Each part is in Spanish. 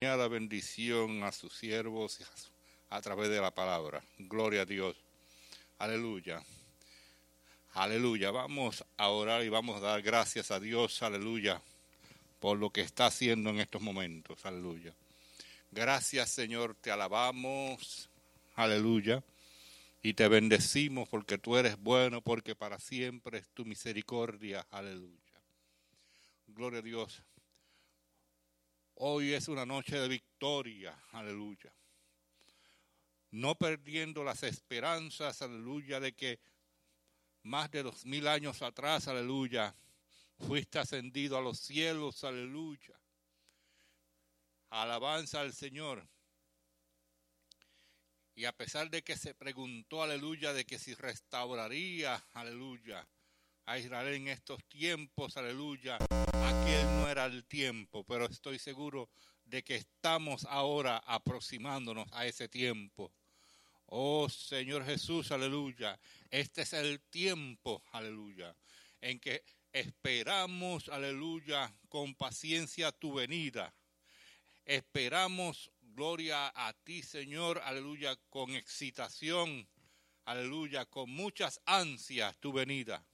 bendición a sus siervos a través de la palabra. Gloria a Dios. Aleluya. Aleluya. Vamos a orar y vamos a dar gracias a Dios. Aleluya. Por lo que está haciendo en estos momentos. Aleluya. Gracias Señor. Te alabamos. Aleluya. Y te bendecimos porque tú eres bueno, porque para siempre es tu misericordia. Aleluya. Gloria a Dios. Hoy es una noche de victoria, aleluya. No perdiendo las esperanzas, aleluya, de que más de dos mil años atrás, aleluya, fuiste ascendido a los cielos, aleluya. Alabanza al Señor. Y a pesar de que se preguntó, aleluya, de que si restauraría, aleluya, a Israel en estos tiempos, aleluya, no era el tiempo, pero estoy seguro de que estamos ahora aproximándonos a ese tiempo. Oh Señor Jesús, aleluya, este es el tiempo, aleluya, en que esperamos, aleluya, con paciencia tu venida. Esperamos, gloria a ti, Señor, aleluya, con excitación, aleluya, con muchas ansias tu venida.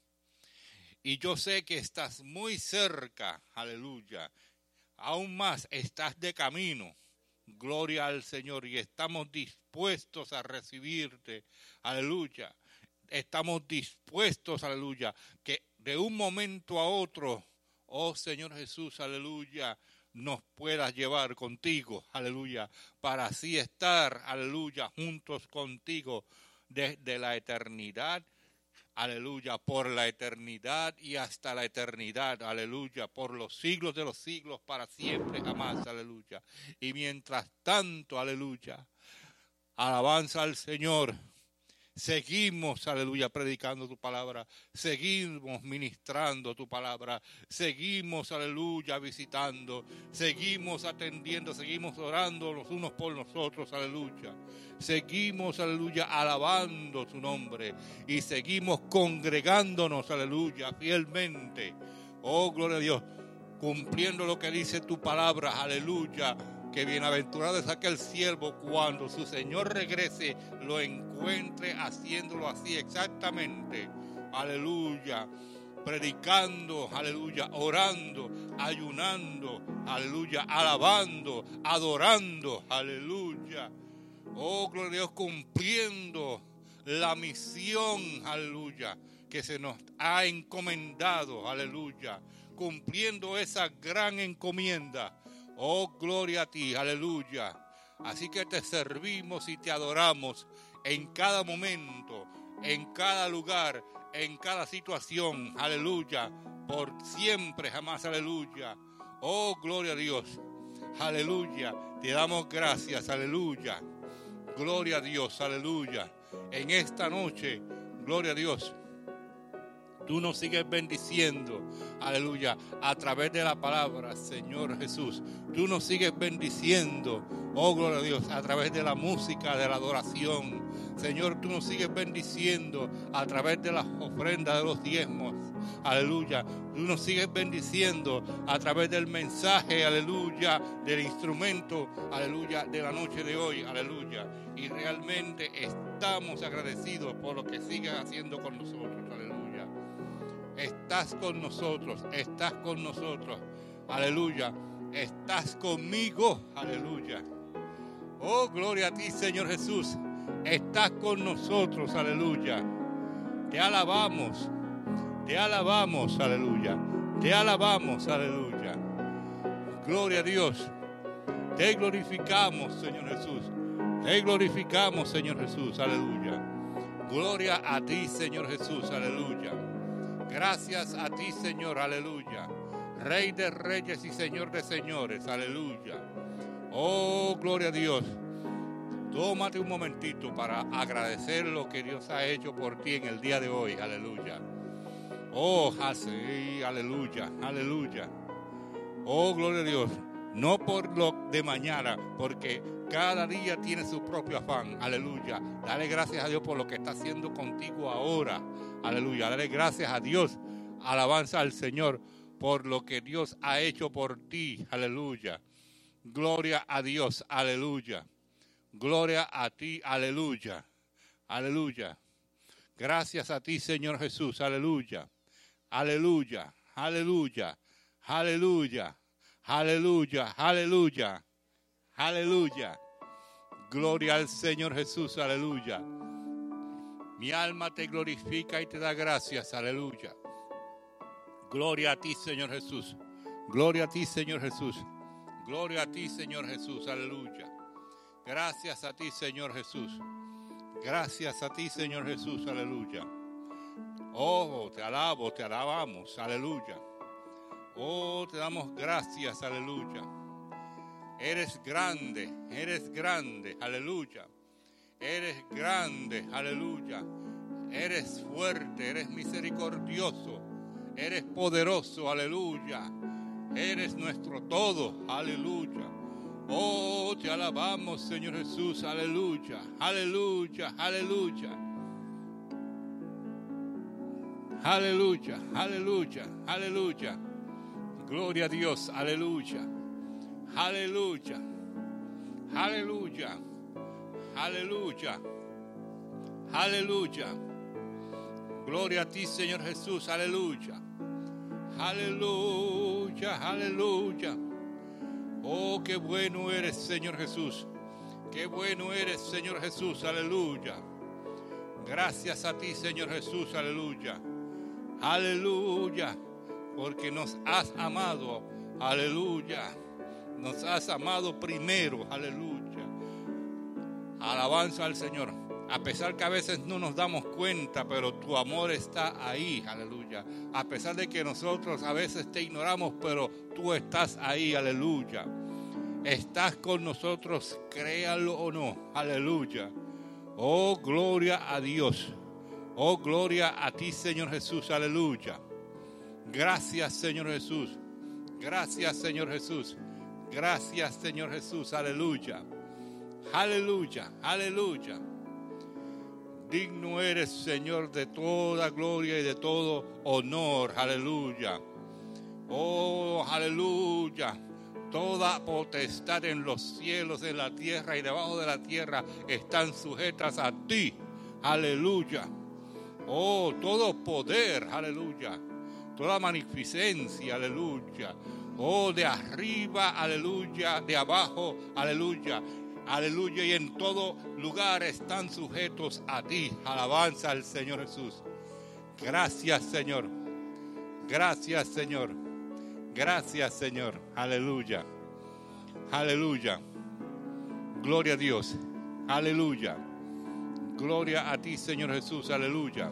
Y yo sé que estás muy cerca, aleluya. Aún más, estás de camino. Gloria al Señor. Y estamos dispuestos a recibirte. Aleluya. Estamos dispuestos, aleluya. Que de un momento a otro, oh Señor Jesús, aleluya, nos puedas llevar contigo, aleluya, para así estar, aleluya, juntos contigo desde la eternidad aleluya, por la eternidad y hasta la eternidad, aleluya, por los siglos de los siglos, para siempre, jamás, aleluya. Y mientras tanto, aleluya, alabanza al Señor, Seguimos, aleluya, predicando tu palabra. Seguimos ministrando tu palabra. Seguimos, aleluya, visitando. Seguimos atendiendo, seguimos orando los unos por nosotros, aleluya. Seguimos, aleluya, alabando tu nombre. Y seguimos congregándonos, aleluya, fielmente. Oh, gloria a Dios. Cumpliendo lo que dice tu palabra, aleluya que bienaventurado es aquel siervo cuando su Señor regrese, lo encuentre haciéndolo así exactamente. Aleluya. Predicando, aleluya, orando, ayunando, aleluya, alabando, adorando, aleluya. Oh, gloria a Dios, cumpliendo la misión, aleluya, que se nos ha encomendado, aleluya, cumpliendo esa gran encomienda Oh, gloria a ti, aleluya. Así que te servimos y te adoramos en cada momento, en cada lugar, en cada situación, aleluya, por siempre, jamás, aleluya. Oh, gloria a Dios, aleluya. Te damos gracias, aleluya. Gloria a Dios, aleluya. En esta noche, gloria a Dios. Tú nos sigues bendiciendo, aleluya, a través de la palabra, Señor Jesús. Tú nos sigues bendiciendo, oh gloria a Dios, a través de la música, de la adoración. Señor, tú nos sigues bendiciendo a través de las ofrendas de los diezmos. Aleluya. Tú nos sigues bendiciendo a través del mensaje, aleluya, del instrumento, aleluya, de la noche de hoy, aleluya. Y realmente estamos agradecidos por lo que sigues haciendo con nosotros, aleluya estás con nosotros, estás con nosotros. Aleluya. Estás conmigo. Aleluya. Oh, gloria a ti, Señor Jesús. Estás con nosotros. Aleluya. Te alabamos. Te alabamos. Aleluya. Te alabamos. Aleluya. Gloria a Dios. Te glorificamos, Señor Jesús. Te glorificamos, Señor Jesús. Aleluya. Gloria a ti, Señor Jesús. Aleluya. Gracias a ti, Señor, aleluya. Rey de reyes y Señor de señores, aleluya. Oh, gloria a Dios. Tómate un momentito para agradecer lo que Dios ha hecho por ti en el día de hoy, aleluya. Oh, así, aleluya, aleluya. Oh, gloria a Dios. No por lo de mañana, porque cada día tiene su propio afán. Aleluya. Dale gracias a Dios por lo que está haciendo contigo ahora. Aleluya. Dale gracias a Dios. Alabanza al Señor por lo que Dios ha hecho por ti. Aleluya. Gloria a Dios, aleluya. Gloria a ti, aleluya. Aleluya. Gracias a ti, Señor Jesús, aleluya. Aleluya, aleluya, aleluya, aleluya, aleluya, aleluya. Gloria al Señor Jesús, aleluya. Mi alma te glorifica y te da gracias, aleluya. Gloria a ti, Señor Jesús. Gloria a ti, Señor Jesús. Gloria a ti, Señor Jesús, aleluya. Gracias a ti, Señor Jesús. Gracias a ti, Señor Jesús, aleluya. Oh, te alabo, te alabamos, aleluya. Oh, te damos gracias, aleluya. Eres grande, eres grande, aleluya. Eres grande, aleluya. Eres fuerte, eres misericordioso, eres poderoso, aleluya. Eres nuestro todo, aleluya. Oh, te alabamos, Señor Jesús, aleluya, aleluya, aleluya. Aleluya, aleluya, aleluya. Gloria a Dios, aleluya, aleluya, aleluya, aleluya, aleluya. Gloria a ti, Señor Jesús, aleluya, aleluya, aleluya. Oh, qué bueno eres, Señor Jesús. Qué bueno eres, Señor Jesús. Aleluya. Gracias a ti, Señor Jesús. Aleluya. Aleluya. Porque nos has amado. Aleluya. Nos has amado primero. Aleluya. Alabanza al Señor. A pesar que a veces no nos damos cuenta, pero tu amor está ahí. Aleluya. A pesar de que nosotros a veces te ignoramos, pero tú estás ahí. Aleluya. Estás con nosotros, créalo o no. Aleluya. Oh, gloria a Dios. Oh, gloria a ti, Señor Jesús. Aleluya. Gracias, Señor Jesús. Gracias, Señor Jesús. Gracias, Señor Jesús. Aleluya. Aleluya. Aleluya. Digno eres, Señor, de toda gloria y de todo honor. Aleluya. Oh, aleluya. Toda potestad en los cielos, en la tierra y debajo de la tierra están sujetas a ti. Aleluya. Oh, todo poder. Aleluya. Toda magnificencia. Aleluya. Oh, de arriba. Aleluya. De abajo. Aleluya. Aleluya. Y en todo lugar están sujetos a ti. Alabanza al Señor Jesús. Gracias, Señor. Gracias, Señor. Gracias, Señor. Aleluya. Aleluya. Gloria a Dios. Aleluya. Gloria a ti, Señor Jesús. Aleluya.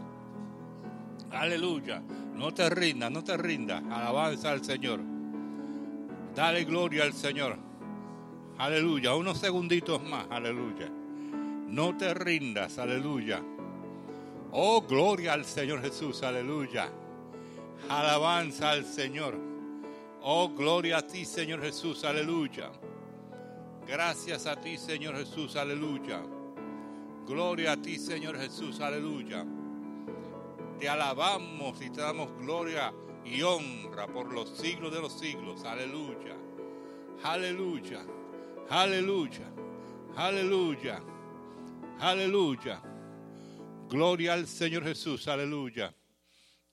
Aleluya. No te rindas, no te rindas. Alabanza al Señor. Dale gloria al Señor. Aleluya. Unos segunditos más. Aleluya. No te rindas. Aleluya. Oh, gloria al Señor Jesús. Aleluya. Alabanza al Señor. Oh, gloria a ti, Señor Jesús. Aleluya. Gracias a ti, Señor Jesús. Aleluya. Gloria a ti, Señor Jesús. Aleluya. Te alabamos y te damos gloria y honra por los siglos de los siglos. Aleluya. Aleluya. Aleluya. Aleluya. Aleluya. Gloria al Señor Jesús. Aleluya.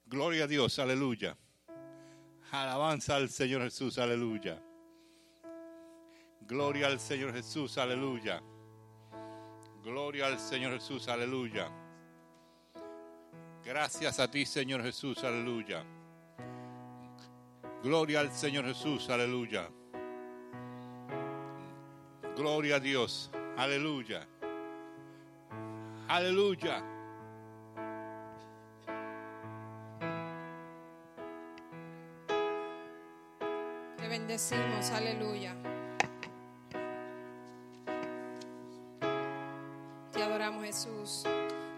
Gloria a Dios. Aleluya. Alabanza al Señor Jesús. Aleluya. Gloria al Señor Jesús. Aleluya. Gloria al Señor Jesús. Aleluya. Gracias a ti, Señor Jesús. Aleluya. Gloria al Señor Jesús. Aleluya. Gloria a Dios. Aleluya. Aleluya. Te bendecimos, aleluya. Te adoramos, Jesús.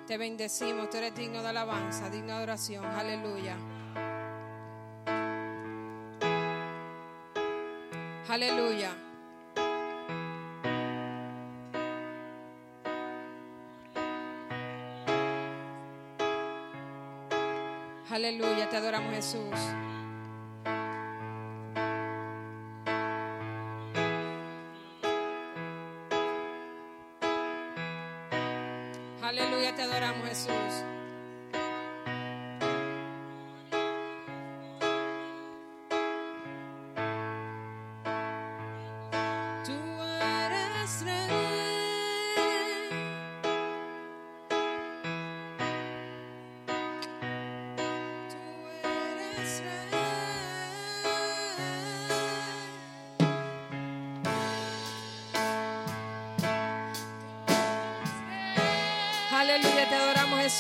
Te bendecimos. Tú eres digno de alabanza, digno de oración. Aleluya. Aleluya. te adoramos Jesús. Aleluya, te adoramos Jesús.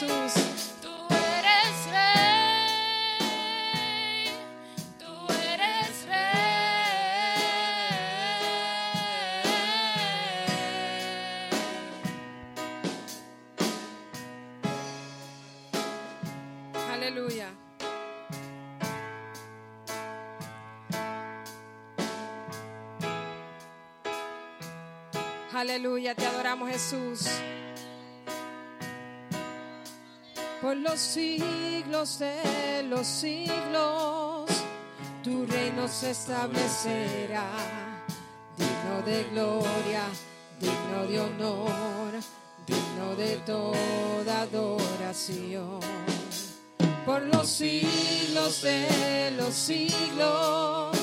Jesús. Tú eres. Aleluya, te adoramos Jesús. Por los siglos de los siglos, tu reino se establecerá, digno de gloria, digno de honor, digno de toda adoración. Por los siglos de los siglos,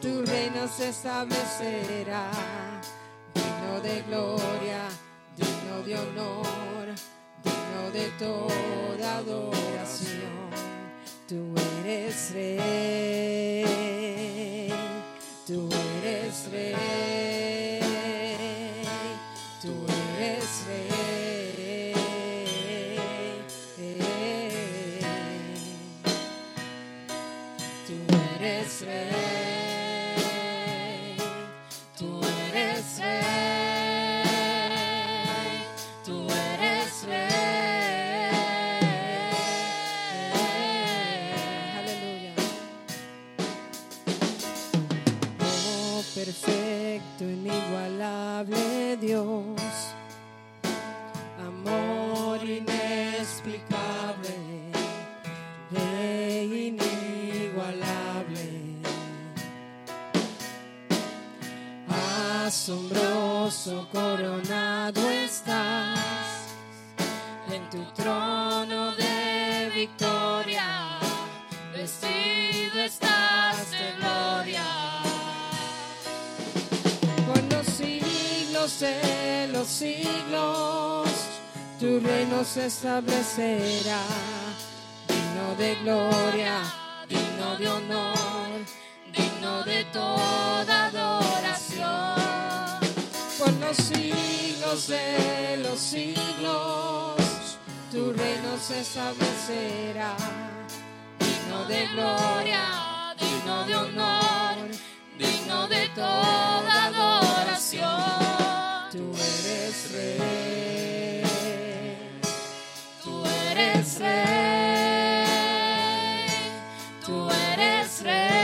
tu reino se establecerá, digno de gloria, digno de honor, de toda adoración. Tú eres rey, asombroso coronado estás en tu trono de victoria, vestido estás de gloria. Por los siglos de los siglos, tu reino se establecerá, digno de gloria, digno de honor, digno de toda adoración. Los siglos de los siglos, tu reino se establecerá, digno de gloria, digno de honor, digno de toda adoración. Tú eres rey, tú eres rey, tú eres rey.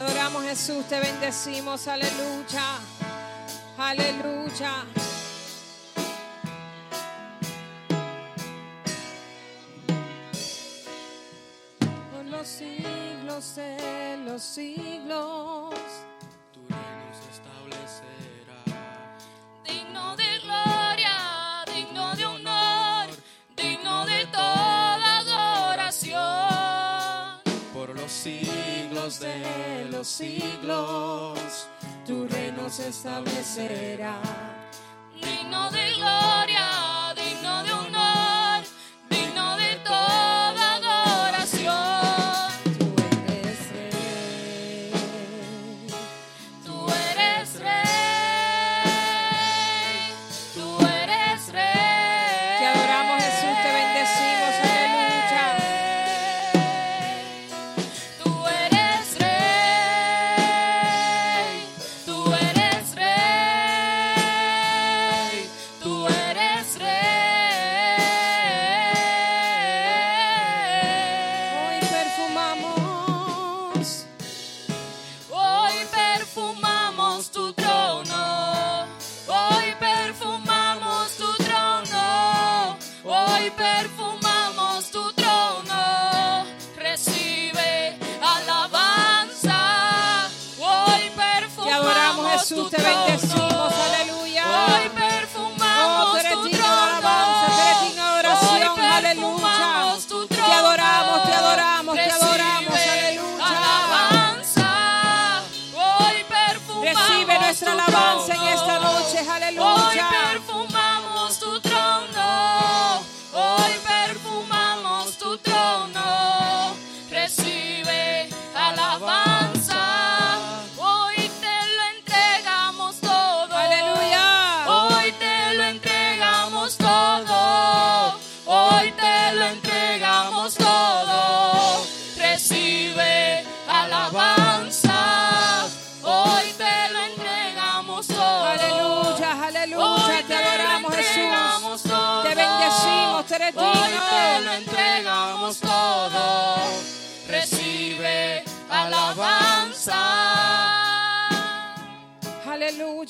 adoramos Jesús, te bendecimos, aleluya, aleluya. Por los siglos de los siglos. De los siglos, Tu reino se establecerá. digno de gloria,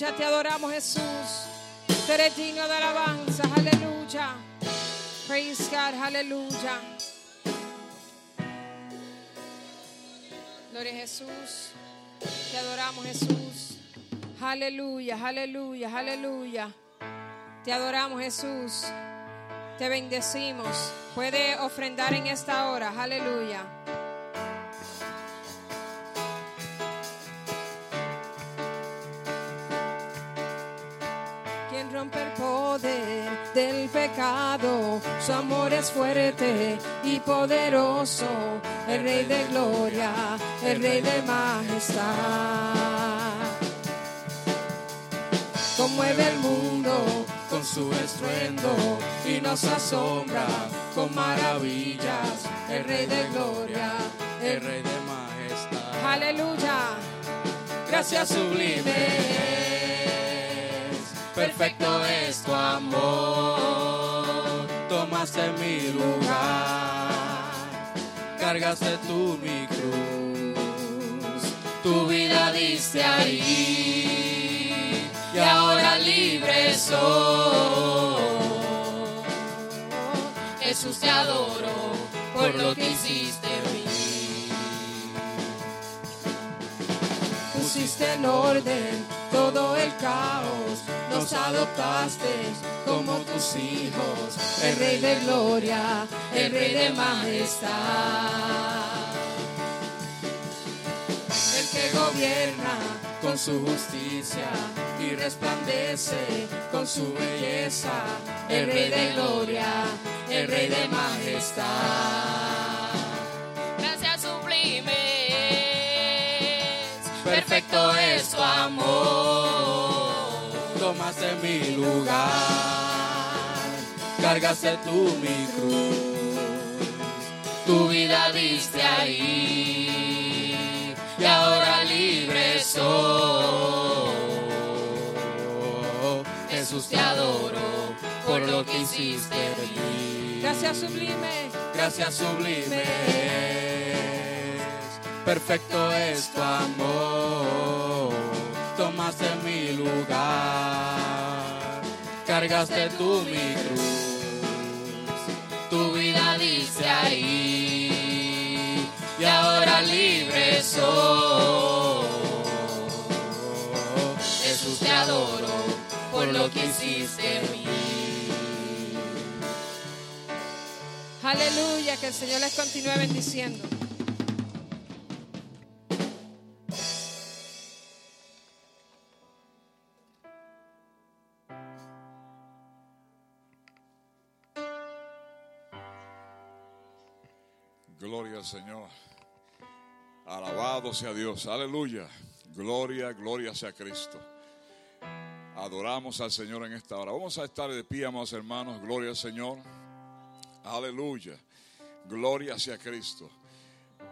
Aleluya, te adoramos, Jesús. Tú eres digno de alabanza, aleluya. Praise God, aleluya. Gloria a Jesús. Te adoramos, Jesús. Aleluya, aleluya, aleluya. Te adoramos, Jesús. Te bendecimos. Puede ofrendar en esta hora, aleluya. Pecado, su amor es fuerte y poderoso, el Rey de gloria, el Rey de majestad. Conmueve el mundo con su estruendo y nos asombra con maravillas. el Rey de gloria, el Rey de majestad. Aleluya. Gracias sublimes, perfecto es tu amor. Tomaste mi lugar, cargaste tú mi cruz, tu vida diste ahí y ahora libre soy. Jesús te adoro por lo que hiciste en mí. Pusiste en orden todo el caos, nos adoptaste como tus hijos, el Rey de gloria, el Rey de majestad. El que gobierna con su justicia y resplandece con su belleza, el Rey de gloria, el Rey de majestad. Perfecto es tu amor. Tomaste mi lugar, cargaste tú mi cruz, tu vida diste ahí y ahora libre soy. Jesús te adoro por lo que hiciste en mí. Gracias sublime. Gracias sublimes, perfecto es tu amor. Tomaste mi lugar, cargaste tú mi cruz, tu vida dice ahí y ahora libre hizo. Jesús te adoro por lo que hiciste en mí. Aleluya, que el Señor les continúe bendiciendo. Señor. Alabado sea Dios. Aleluya. Gloria, gloria sea Cristo. Adoramos al Señor en esta hora. Vamos a estar de pie, amados hermanos. Gloria al Señor. Aleluya. Gloria sea Cristo.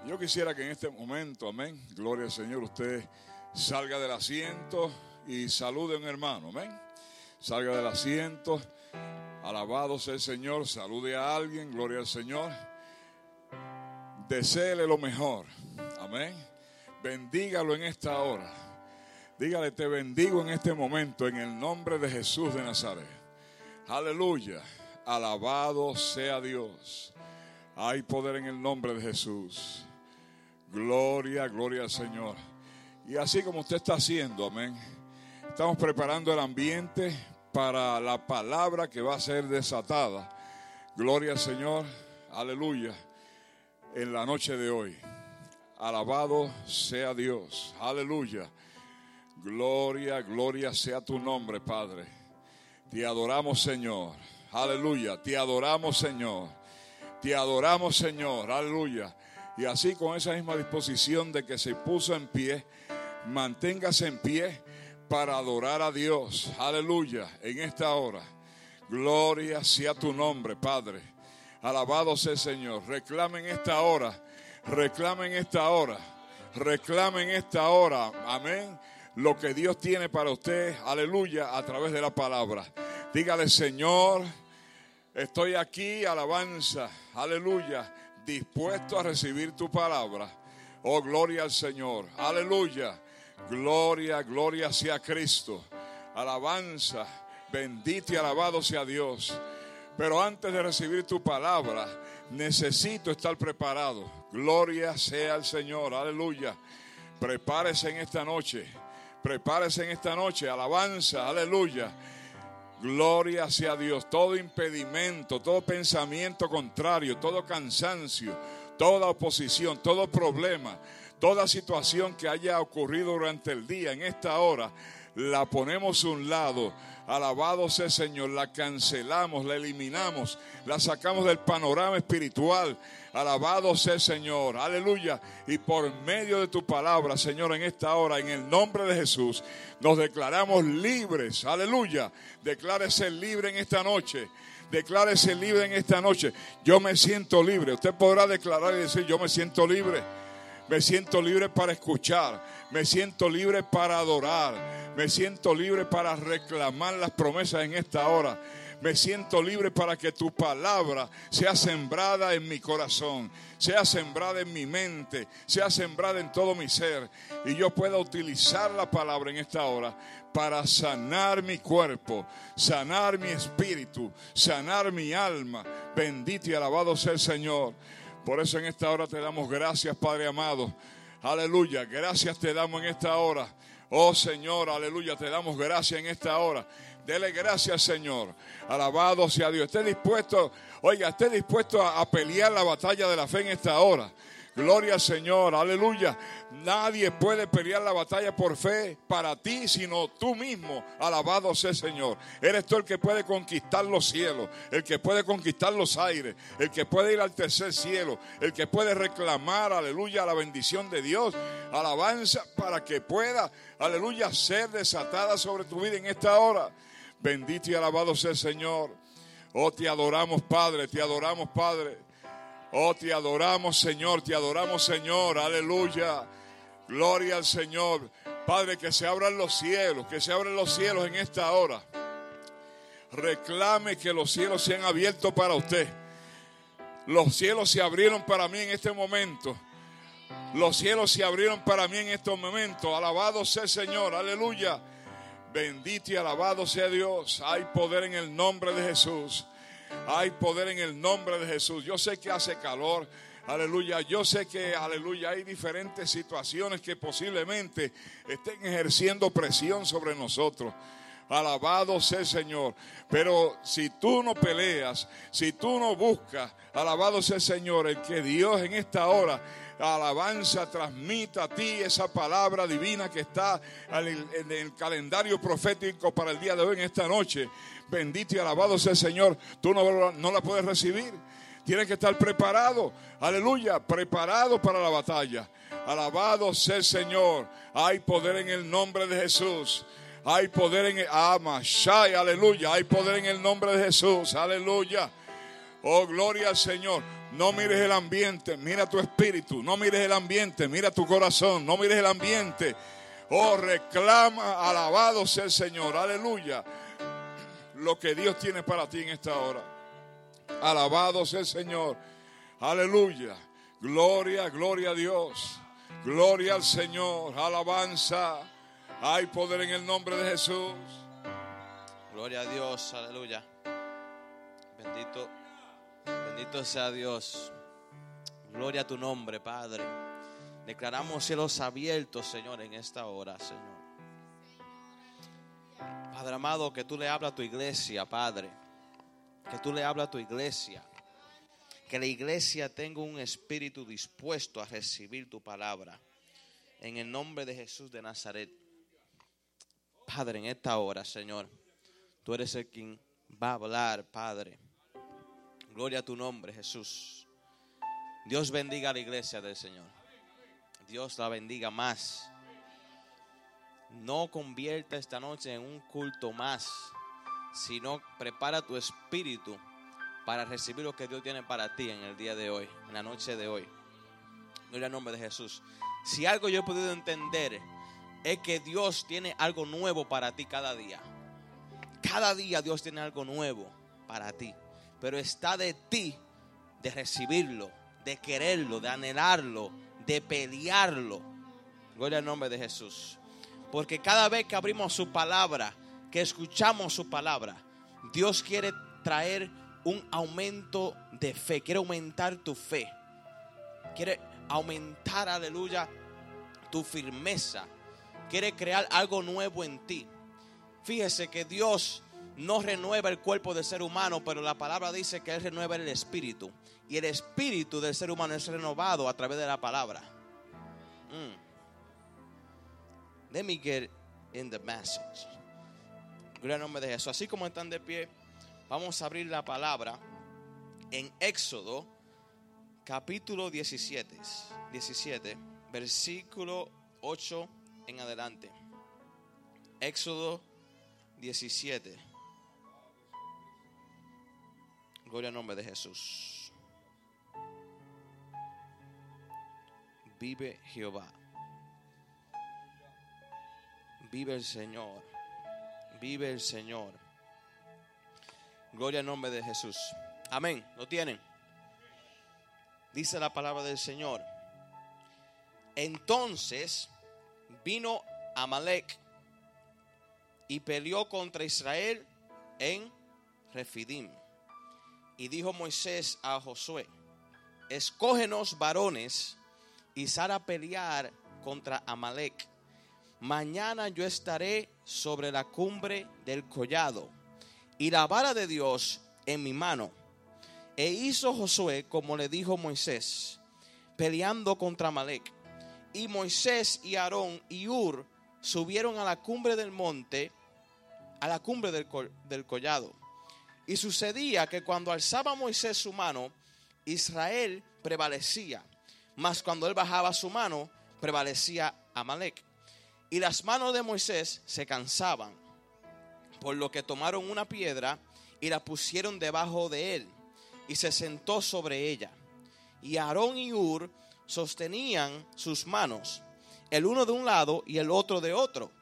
Yo quisiera que en este momento, amén, gloria al Señor, usted salga del asiento y salude a un hermano, amén. Salga del asiento, alabado sea el Señor, salude a alguien, gloria al Señor. Deseele lo mejor, amén. Bendígalo en esta hora. Dígale, te bendigo en este momento en el nombre de Jesús de Nazaret. Aleluya. Alabado sea Dios. Hay poder en el nombre de Jesús. Gloria, gloria al Señor. Y así como usted está haciendo, amén. Estamos preparando el ambiente para la palabra que va a ser desatada. Gloria al Señor. Aleluya. En la noche de hoy. Alabado sea Dios. Aleluya. Gloria, gloria sea tu nombre, Padre. Te adoramos, Señor. Aleluya. Te adoramos, Señor. Te adoramos, Señor. Aleluya. Y así con esa misma disposición de que se puso en pie, manténgase en pie para adorar a Dios. Aleluya. En esta hora. Gloria sea tu nombre, Padre. Alabado sea el Señor. Reclamen esta hora. Reclamen esta hora. Reclamen esta hora. Amén. Lo que Dios tiene para usted. Aleluya. A través de la palabra. Dígale, Señor, estoy aquí, alabanza, aleluya, dispuesto a recibir tu palabra. Oh, gloria al Señor, aleluya, gloria, gloria sea Cristo, alabanza, bendito y alabado sea Dios. Pero antes de recibir tu palabra, necesito estar preparado. Gloria sea al Señor, aleluya. Prepárese en esta noche, prepárese en esta noche, alabanza, aleluya. Gloria sea Dios. Todo impedimento, todo pensamiento contrario, todo cansancio, toda oposición, todo problema, toda situación que haya ocurrido durante el día, en esta hora, la ponemos a un lado. Alabado sea el Señor, la cancelamos, la eliminamos, la sacamos del panorama espiritual. Alabado sea el Señor, aleluya. Y por medio de tu palabra, Señor, en esta hora, en el nombre de Jesús, nos declaramos libres, aleluya. Declárese libre en esta noche. Declárese libre en esta noche. Yo me siento libre. Usted podrá declarar y decir, yo me siento libre. Me siento libre para escuchar. Me siento libre para adorar. Me siento libre para reclamar las promesas en esta hora. Me siento libre para que tu palabra sea sembrada en mi corazón, sea sembrada en mi mente, sea sembrada en todo mi ser. Y yo pueda utilizar la palabra en esta hora para sanar mi cuerpo, sanar mi espíritu, sanar mi alma. Bendito y alabado sea el Señor. Por eso en esta hora te damos gracias, Padre amado. Aleluya, gracias te damos en esta hora. Oh Señor, aleluya, te damos gracias en esta hora. Dele gracias, Señor. Alabado sea Dios. Esté dispuesto, oiga, esté dispuesto a, a, pelear la batalla de la fe en esta hora. Gloria al Señor, aleluya. Nadie puede pelear la batalla por fe para ti, sino tú mismo. Alabado sea el Señor. Eres tú el que puede conquistar los cielos, el que puede conquistar los aires, el que puede ir al tercer cielo, el que puede reclamar, aleluya, la bendición de Dios. Alabanza para que pueda, aleluya, ser desatada sobre tu vida en esta hora. Bendito y alabado sea el Señor. Oh, te adoramos, Padre, te adoramos, Padre. Oh, te adoramos, Señor, te adoramos, Señor. Aleluya. Gloria al Señor. Padre, que se abran los cielos, que se abran los cielos en esta hora. Reclame que los cielos sean abiertos para usted. Los cielos se abrieron para mí en este momento. Los cielos se abrieron para mí en estos momentos. Alabado sea el Señor. Aleluya. Bendito y alabado sea Dios. Hay poder en el nombre de Jesús. Hay poder en el nombre de Jesús. Yo sé que hace calor. Aleluya, yo sé que, aleluya, hay diferentes situaciones que posiblemente estén ejerciendo presión sobre nosotros. Alabado sea el Señor. Pero si tú no peleas, si tú no buscas, alabado sea el Señor, el que Dios en esta hora alabanza transmita a ti esa palabra divina que está en el calendario profético para el día de hoy, en esta noche. Bendito y alabado sea el Señor. Tú no, no la puedes recibir. Tienes que estar preparado. Aleluya, preparado para la batalla. Alabado sea el Señor. Hay poder en el nombre de Jesús. Hay poder en el ama, Shai, aleluya. Hay poder en el nombre de Jesús. Aleluya. Oh, gloria al Señor. No mires el ambiente, mira tu espíritu. No mires el ambiente, mira tu corazón. No mires el ambiente. Oh, reclama, alabado sea el Señor. Aleluya. Lo que Dios tiene para ti en esta hora. Alabado sea el Señor. Aleluya. Gloria, gloria a Dios. Gloria al Señor. Alabanza. Hay poder en el nombre de Jesús. Gloria a Dios. Aleluya. Bendito Bendito sea Dios. Gloria a tu nombre, Padre. Declaramos cielos abiertos, Señor, en esta hora, Señor. Padre amado, que tú le hablas a tu iglesia, Padre. Que tú le hablas a tu iglesia. Que la iglesia tenga un espíritu dispuesto a recibir tu palabra. En el nombre de Jesús de Nazaret. Padre, en esta hora, Señor, tú eres el quien va a hablar, Padre. Gloria a tu nombre, Jesús. Dios bendiga a la iglesia del Señor. Dios la bendiga más. No convierta esta noche en un culto más, sino prepara tu espíritu para recibir lo que Dios tiene para ti en el día de hoy, en la noche de hoy. Gloria al nombre de Jesús. Si algo yo he podido entender es que Dios tiene algo nuevo para ti cada día. Cada día Dios tiene algo nuevo para ti pero está de ti de recibirlo, de quererlo, de anhelarlo, de pelearlo. Gloria al nombre de Jesús. Porque cada vez que abrimos su palabra, que escuchamos su palabra, Dios quiere traer un aumento de fe, quiere aumentar tu fe, quiere aumentar, aleluya, tu firmeza, quiere crear algo nuevo en ti. Fíjese que Dios no renueva el cuerpo del ser humano, pero la palabra dice que Él renueva el espíritu. Y el espíritu del ser humano es renovado a través de la palabra. Mm. Let me get in the message. Gloria nombre de Jesús. Así como están de pie, vamos a abrir la palabra en Éxodo, capítulo 17, 17, versículo 8 en adelante. Éxodo 17. Gloria al nombre de Jesús. Vive Jehová. Vive el Señor. Vive el Señor. Gloria al nombre de Jesús. Amén. ¿Lo tienen? Dice la palabra del Señor. Entonces vino Amalek y peleó contra Israel en Refidim. Y dijo Moisés a Josué, escógenos varones y sal a pelear contra Amalek. Mañana yo estaré sobre la cumbre del collado y la vara de Dios en mi mano. E hizo Josué como le dijo Moisés, peleando contra Amalek. Y Moisés y Aarón y Ur subieron a la cumbre del monte, a la cumbre del, del collado. Y sucedía que cuando alzaba Moisés su mano, Israel prevalecía. Mas cuando él bajaba su mano, prevalecía Amalek. Y las manos de Moisés se cansaban, por lo que tomaron una piedra y la pusieron debajo de él, y se sentó sobre ella. Y Aarón y Ur sostenían sus manos, el uno de un lado y el otro de otro.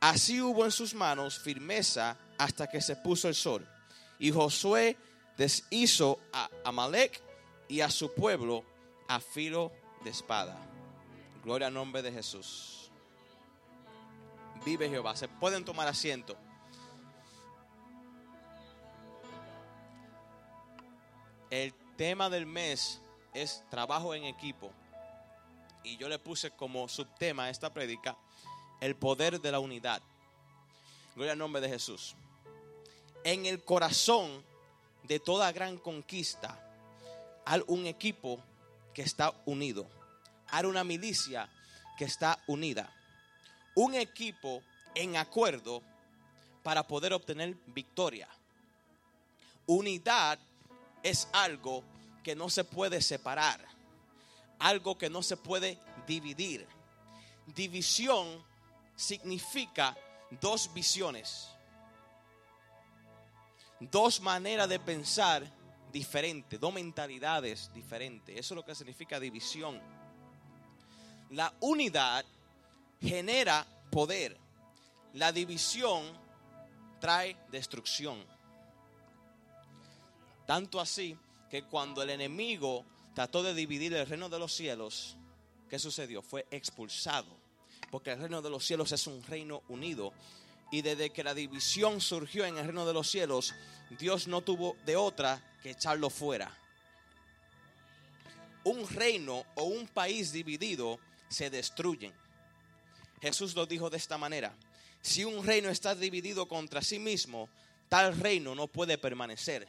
Así hubo en sus manos firmeza hasta que se puso el sol. Y Josué deshizo a Amalek y a su pueblo a filo de espada. Gloria al nombre de Jesús. Vive Jehová. Se pueden tomar asiento. El tema del mes es trabajo en equipo. Y yo le puse como subtema a esta prédica el poder de la unidad. Gloria al nombre de Jesús. En el corazón de toda gran conquista hay un equipo que está unido. Hay una milicia que está unida. Un equipo en acuerdo para poder obtener victoria. Unidad es algo que no se puede separar, algo que no se puede dividir. División significa dos visiones, dos maneras de pensar diferentes, dos mentalidades diferentes. Eso es lo que significa división. La unidad genera poder, la división trae destrucción. Tanto así que cuando el enemigo trató de dividir el reino de los cielos, ¿qué sucedió? Fue expulsado. Porque el reino de los cielos es un reino unido. Y desde que la división surgió en el reino de los cielos, Dios no tuvo de otra que echarlo fuera. Un reino o un país dividido se destruyen. Jesús lo dijo de esta manera. Si un reino está dividido contra sí mismo, tal reino no puede permanecer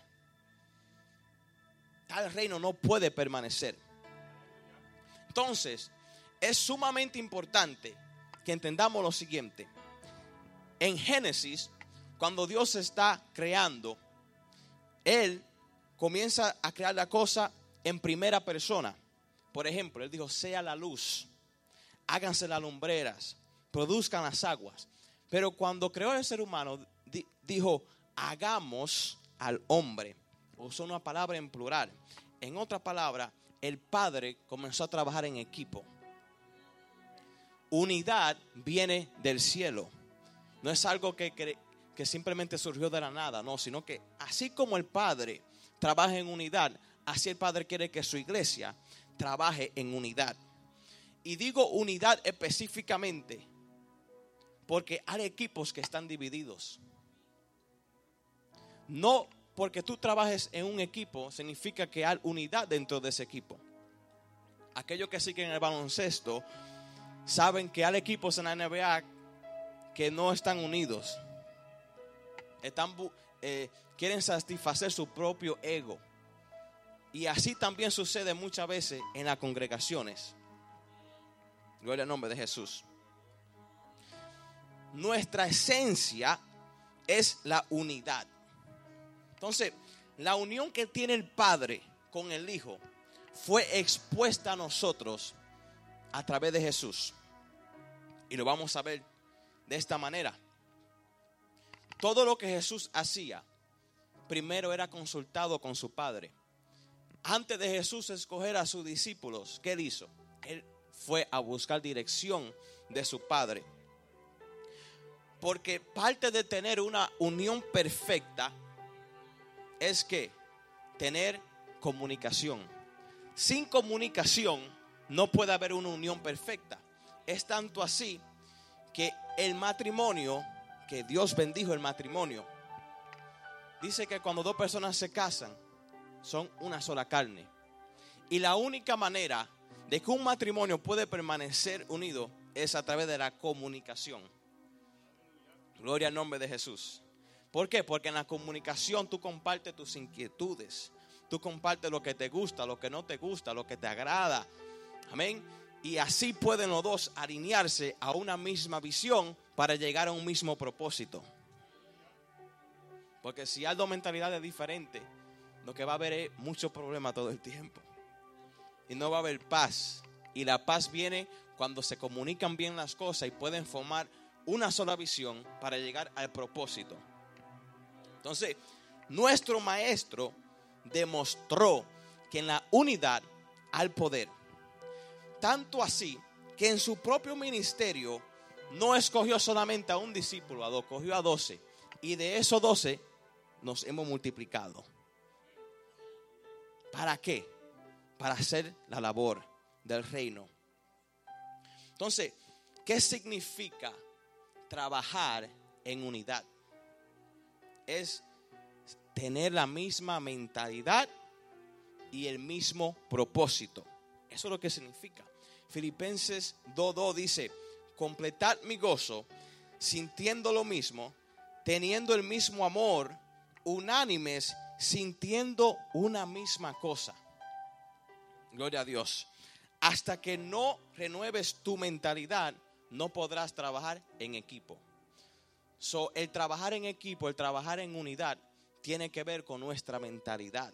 tal reino no puede permanecer. Entonces, es sumamente importante que entendamos lo siguiente. En Génesis, cuando Dios está creando, Él comienza a crear la cosa en primera persona. Por ejemplo, Él dijo, sea la luz, háganse las lumbreras, produzcan las aguas. Pero cuando creó el ser humano, dijo, hagamos al hombre usó una palabra en plural. En otra palabra, el Padre comenzó a trabajar en equipo. Unidad viene del cielo. No es algo que, que, simplemente surgió de la nada, no, sino que así como el Padre trabaja en unidad, así el Padre quiere que su iglesia trabaje en unidad. Y digo unidad específicamente porque hay equipos que están divididos. No porque tú trabajes en un equipo significa que hay unidad dentro de ese equipo. Aquellos que siguen el baloncesto saben que hay equipos en la NBA que no están unidos. Eh, quieren satisfacer su propio ego. Y así también sucede muchas veces en las congregaciones. Gloria al nombre de Jesús. Nuestra esencia es la unidad. Entonces, la unión que tiene el Padre con el Hijo fue expuesta a nosotros a través de Jesús. Y lo vamos a ver de esta manera. Todo lo que Jesús hacía, primero era consultado con su Padre. Antes de Jesús escoger a sus discípulos, ¿qué hizo? Él fue a buscar dirección de su Padre. Porque parte de tener una unión perfecta es que tener comunicación. Sin comunicación no puede haber una unión perfecta. Es tanto así que el matrimonio, que Dios bendijo el matrimonio, dice que cuando dos personas se casan, son una sola carne. Y la única manera de que un matrimonio puede permanecer unido es a través de la comunicación. Gloria al nombre de Jesús. ¿Por qué? Porque en la comunicación tú compartes tus inquietudes, tú compartes lo que te gusta, lo que no te gusta, lo que te agrada. Amén. Y así pueden los dos alinearse a una misma visión para llegar a un mismo propósito. Porque si hay dos mentalidades diferentes, lo que va a haber es mucho problema todo el tiempo. Y no va a haber paz. Y la paz viene cuando se comunican bien las cosas y pueden formar una sola visión para llegar al propósito. Entonces, nuestro maestro demostró que en la unidad al poder. Tanto así que en su propio ministerio no escogió solamente a un discípulo, a dos, cogió a doce. Y de esos doce nos hemos multiplicado. ¿Para qué? Para hacer la labor del reino. Entonces, ¿qué significa trabajar en unidad? es tener la misma mentalidad, y el mismo propósito. Eso es lo que significa. Filipenses 2.2 dice, completad mi gozo sintiendo lo mismo, teniendo el mismo amor, unánimes, sintiendo una misma cosa. Gloria a Dios. Hasta que no renueves tu mentalidad, no podrás trabajar en equipo. So, el trabajar en equipo, el trabajar en unidad, tiene que ver con nuestra mentalidad.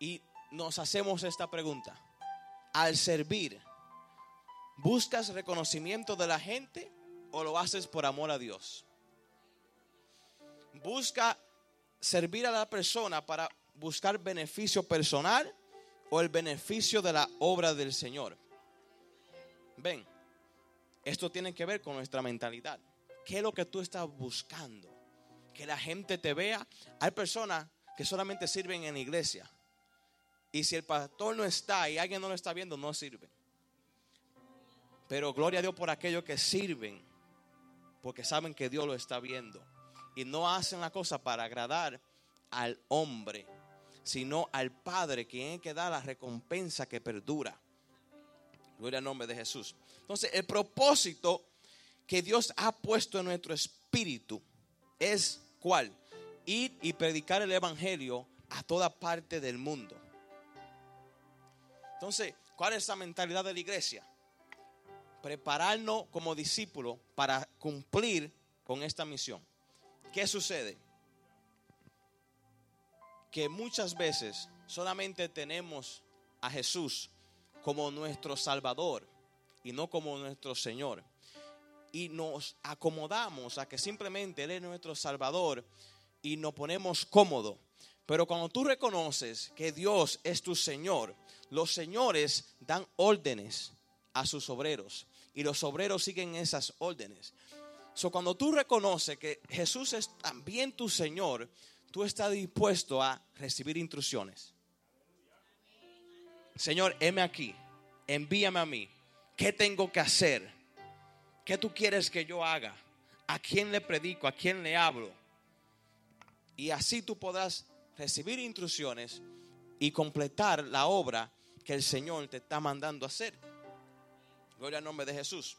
Y nos hacemos esta pregunta. Al servir, ¿buscas reconocimiento de la gente o lo haces por amor a Dios? Busca servir a la persona para buscar beneficio personal o el beneficio de la obra del Señor. Ven, esto tiene que ver con nuestra mentalidad. ¿Qué es lo que tú estás buscando? Que la gente te vea. Hay personas que solamente sirven en la iglesia. Y si el pastor no está y alguien no lo está viendo, no sirven. Pero gloria a Dios por aquellos que sirven, porque saben que Dios lo está viendo. Y no hacen la cosa para agradar al hombre, sino al Padre, quien es que da la recompensa que perdura. Gloria al nombre de Jesús. Entonces, el propósito que Dios ha puesto en nuestro espíritu es cuál? Ir y predicar el Evangelio a toda parte del mundo. Entonces, ¿cuál es la mentalidad de la iglesia? Prepararnos como discípulos para cumplir con esta misión. ¿Qué sucede? Que muchas veces solamente tenemos a Jesús como nuestro Salvador y no como nuestro Señor. Y nos acomodamos a que simplemente Él es nuestro Salvador y nos ponemos cómodos. Pero cuando tú reconoces que Dios es tu Señor, los señores dan órdenes a sus obreros y los obreros siguen esas órdenes. So, cuando tú reconoces que Jesús es también tu Señor, tú estás dispuesto a recibir instrucciones. Señor, heme aquí, envíame a mí. ¿Qué tengo que hacer? ¿Qué tú quieres que yo haga? ¿A quién le predico? ¿A quién le hablo? Y así tú podrás recibir instrucciones y completar la obra que el Señor te está mandando hacer. Gloria al nombre de Jesús.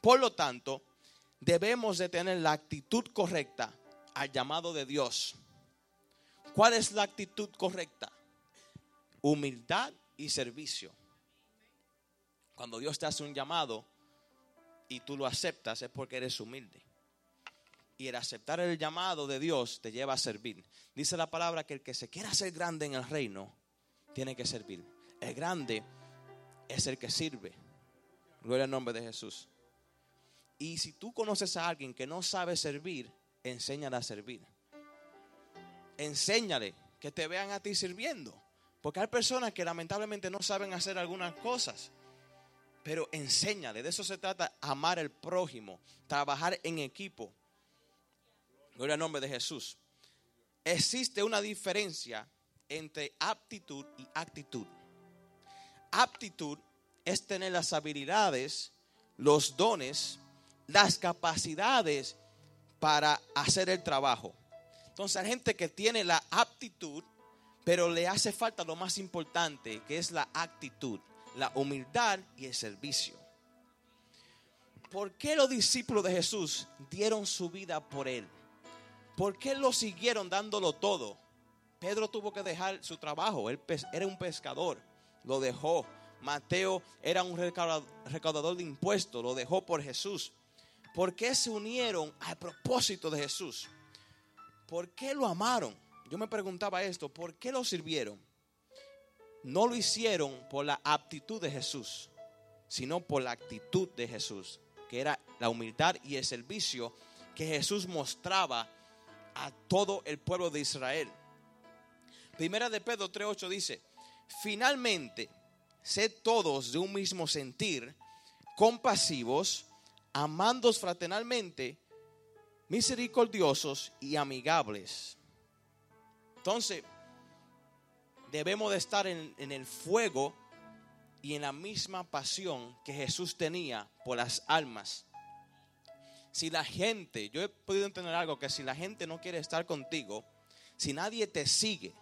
Por lo tanto, debemos de tener la actitud correcta al llamado de Dios. ¿Cuál es la actitud correcta? Humildad y servicio. Cuando Dios te hace un llamado y tú lo aceptas es porque eres humilde. Y el aceptar el llamado de Dios te lleva a servir. Dice la palabra que el que se quiera hacer grande en el reino tiene que servir. El grande es el que sirve. Gloria al nombre de Jesús. Y si tú conoces a alguien que no sabe servir, enséñale a servir. Enséñale que te vean a ti sirviendo. Porque hay personas que lamentablemente no saben hacer algunas cosas. Pero enséñale, de eso se trata, amar al prójimo, trabajar en equipo. Gloria al nombre de Jesús. Existe una diferencia entre aptitud y actitud. Aptitud es tener las habilidades, los dones, las capacidades para hacer el trabajo. Entonces hay gente que tiene la aptitud, pero le hace falta lo más importante, que es la actitud, la humildad y el servicio. ¿Por qué los discípulos de Jesús dieron su vida por él? ¿Por qué lo siguieron dándolo todo? Pedro tuvo que dejar su trabajo, él era un pescador, lo dejó. Mateo era un recaudador de impuestos, lo dejó por Jesús. ¿Por qué se unieron al propósito de Jesús? ¿Por qué lo amaron? Yo me preguntaba esto, ¿por qué lo sirvieron? No lo hicieron por la aptitud de Jesús, sino por la actitud de Jesús, que era la humildad y el servicio que Jesús mostraba a todo el pueblo de Israel. Primera de Pedro 3.8 dice, finalmente, sed todos de un mismo sentir, compasivos, amándos fraternalmente, misericordiosos y amigables. Entonces, debemos de estar en, en, el fuego y en la misma pasión que Jesús tenía por las almas. Si la gente, yo he podido entender algo, que si la gente no quiere estar contigo, si nadie te sigue,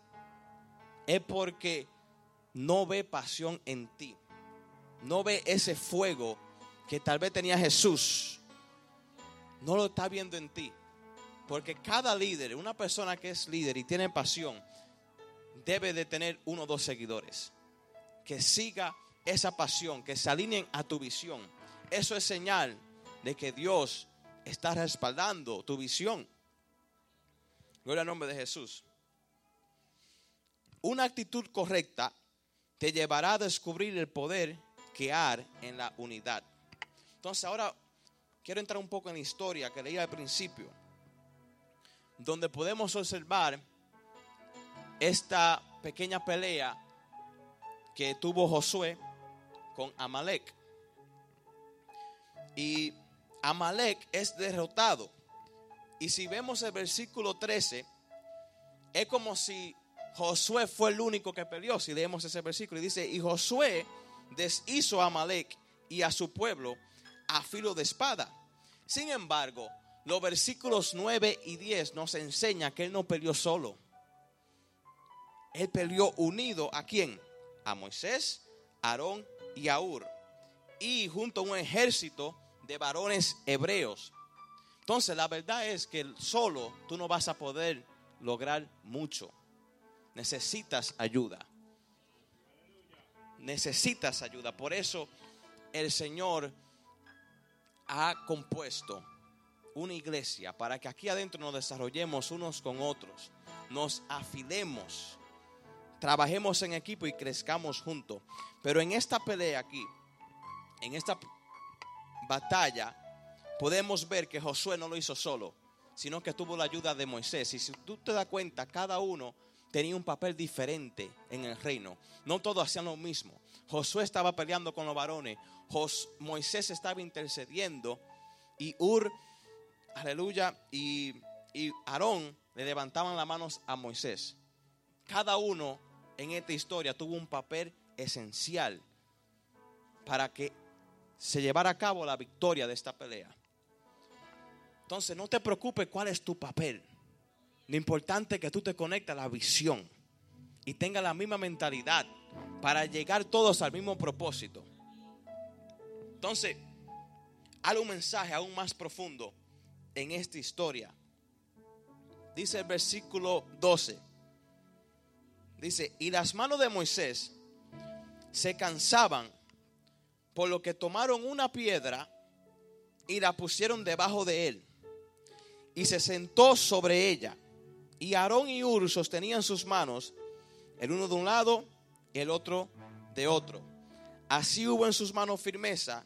es porque no ve pasión en ti. No ve ese fuego que tal vez tenía Jesús. No lo está viendo en ti. Porque cada líder, una persona que es líder y tiene pasión, debe de tener uno o dos seguidores. Que siga esa pasión, que se alineen a tu visión. Eso es señal de que Dios está respaldando tu visión. Gloria al nombre de Jesús. Una actitud correcta te llevará a descubrir el poder que hay en la unidad. Entonces ahora quiero entrar un poco en la historia que leí al principio, donde podemos observar esta pequeña pelea que tuvo Josué con Amalek. Y Amalek es derrotado. Y si vemos el versículo 13, es como si Josué fue el único que peleó. Si leemos ese versículo, y dice: Y Josué deshizo a Amalek y a su pueblo a filo de espada. Sin embargo, los versículos 9 y 10 nos enseña que él no peleó solo. Él peleó unido a quién? A Moisés, Aarón y a Ur. Y junto a un ejército de varones hebreos. Entonces, la verdad es que solo tú no vas a poder lograr mucho. Necesitas ayuda. Necesitas ayuda. Por eso el Señor ha compuesto una iglesia para que aquí adentro nos desarrollemos unos con otros, nos afilemos, trabajemos en equipo y crezcamos juntos. Pero en esta pelea aquí, en esta batalla, podemos ver que Josué no lo hizo solo, sino que tuvo la ayuda de Moisés. Y si tú te das cuenta, cada uno tenía un papel diferente en el reino. No todos hacían lo mismo. Josué estaba peleando con los varones, Moisés estaba intercediendo y Ur, aleluya, y, y Aarón le levantaban las manos a Moisés. Cada uno en esta historia tuvo un papel esencial para que se llevara a cabo la victoria de esta pelea. Entonces, no te preocupes cuál es tu papel. Lo importante es que tú te conectes a la visión y tengas la misma mentalidad para llegar todos al mismo propósito. Entonces, hay un mensaje aún más profundo en esta historia. Dice el versículo 12. Dice, y las manos de Moisés se cansaban, por lo que tomaron una piedra y la pusieron debajo de él. Y se sentó sobre ella. Y Aarón y Ur sostenían sus manos, el uno de un lado y el otro de otro. Así hubo en sus manos firmeza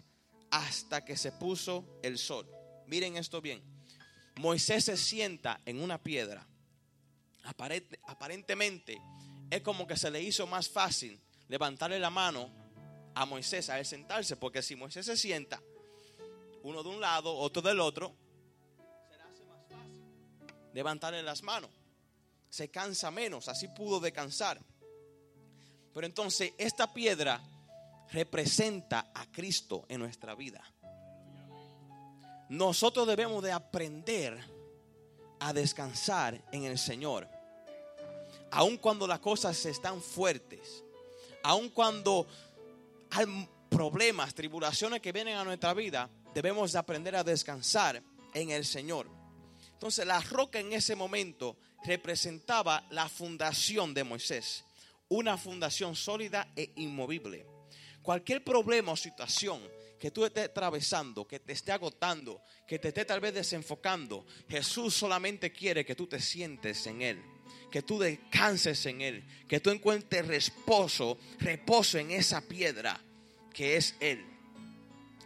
hasta que se puso el sol. Miren esto bien. Moisés se sienta en una piedra. aparentemente es como que se le hizo más fácil levantarle la mano a Moisés a él sentarse, porque si Moisés se sienta, uno de un lado, otro del otro, será más fácil levantarle las manos. Se cansa menos, así pudo descansar. Pero entonces esta piedra representa a Cristo en nuestra vida. Nosotros debemos de aprender a descansar en el Señor. Aun cuando las cosas están fuertes, aun cuando problemas, tribulaciones que vienen a nuestra vida, debemos de aprender a descansar en el Señor. Entonces la roca en ese momento representaba la fundación de Moisés, una fundación sólida e inmovible. Cualquier problema o situación que tú estés atravesando, que te esté agotando, que te esté tal vez desenfocando, Jesús solamente quiere que tú te sientes en Él, que tú descanses en Él, que tú encuentres reposo, reposo en esa piedra que es Él.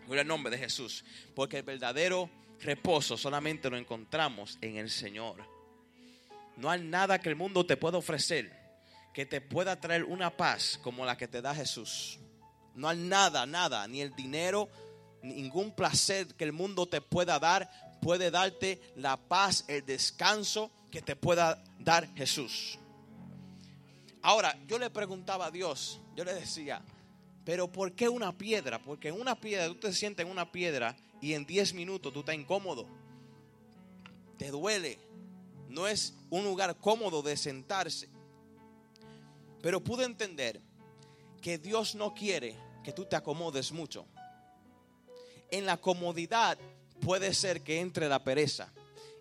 Gloria al nombre de Jesús, porque el verdadero reposo solamente lo encontramos en el Señor. No hay nada que el mundo te pueda ofrecer que te pueda traer una paz como la que te da Jesús. No hay nada, nada, ni el dinero, ningún placer que el mundo te pueda dar puede darte la paz, el descanso que te pueda dar Jesús. Ahora, yo le preguntaba a Dios, yo le decía, pero ¿por qué una piedra? Porque en una piedra, tú te sientes en una piedra y en 10 minutos tú estás incómodo. Te duele. No es un lugar cómodo de sentarse. Pero pude entender que Dios no quiere que tú te acomodes mucho. En la comodidad puede ser que entre la pereza.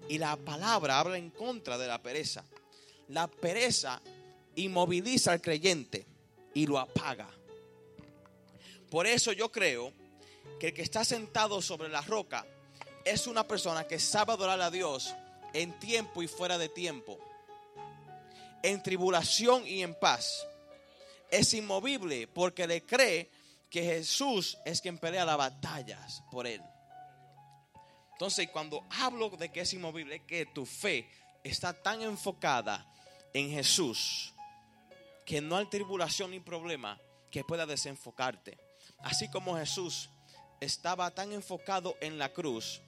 Y la palabra habla en contra de la pereza. La pereza inmoviliza al creyente y lo apaga. Por eso yo creo que el que está sentado sobre la roca es una persona que sabe adorar a Dios en tiempo y fuera de tiempo, en tribulación y en paz. Es inmovible porque le cree que Jesús es quien pelea las batallas por él. Entonces, cuando hablo de que es inmovible, es que tu fe está tan enfocada en Jesús que no hay tribulación ni problema que pueda desenfocarte. Así como Jesús estaba tan enfocado en la cruz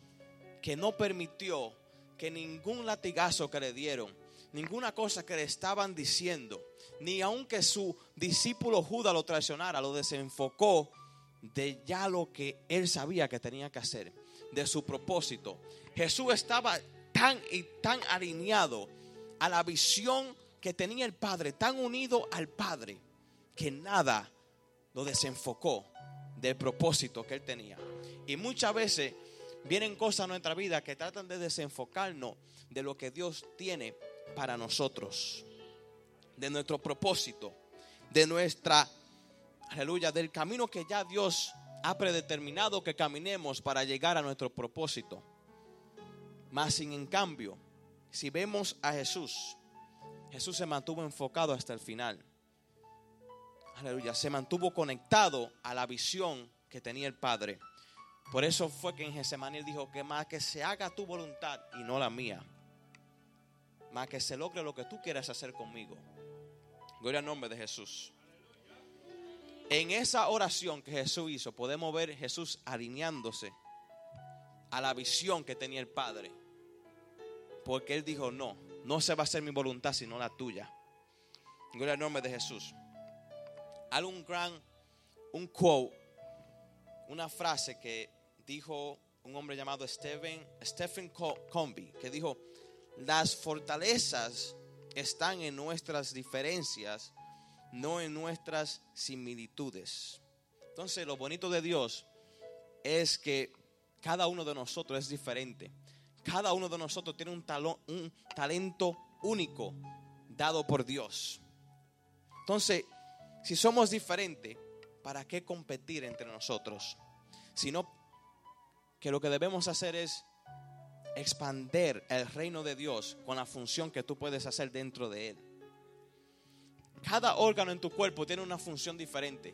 que no permitió que ningún latigazo que le dieron, ninguna cosa que le estaban diciendo, ni aunque su discípulo Judas lo traicionara, lo desenfocó de ya lo que él sabía que tenía que hacer, de su propósito. Jesús estaba tan y tan alineado a la visión que tenía el Padre, tan unido al Padre, que nada lo desenfocó del propósito que él tenía. Y muchas veces vienen cosas en nuestra vida que tratan de desenfocarnos de lo que Dios tiene para nosotros, de nuestro propósito, de nuestra, aleluya, del camino que ya Dios ha predeterminado que caminemos para llegar a nuestro propósito. Más sin en cambio, si vemos a Jesús, Jesús se mantuvo enfocado hasta el final. Aleluya, se mantuvo conectado a la visión que tenía el Padre. Por eso fue que en Getsemaní dijo que más que se haga tu voluntad y no la mía. Más que se logre lo que tú quieras hacer conmigo. Gloria al nombre de Jesús. En esa oración que Jesús hizo, podemos ver Jesús alineándose a la visión que tenía el Padre. Porque Él dijo, no, no se va a hacer mi voluntad sino la tuya. Gloria al nombre de Jesús. Hay un gran, un quote, una frase que dijo un hombre llamado Stephen, Stephen Comby, que dijo, las fortalezas están en nuestras diferencias, no en nuestras similitudes. Entonces, lo bonito de Dios es que cada uno de nosotros es diferente. Cada uno de nosotros tiene un, un talento único dado por Dios. Entonces, si somos diferentes, ¿para qué competir entre nosotros? Sino que lo que debemos hacer es expander el reino de Dios con la función que tú puedes hacer dentro de él. Cada órgano en tu cuerpo tiene una función diferente.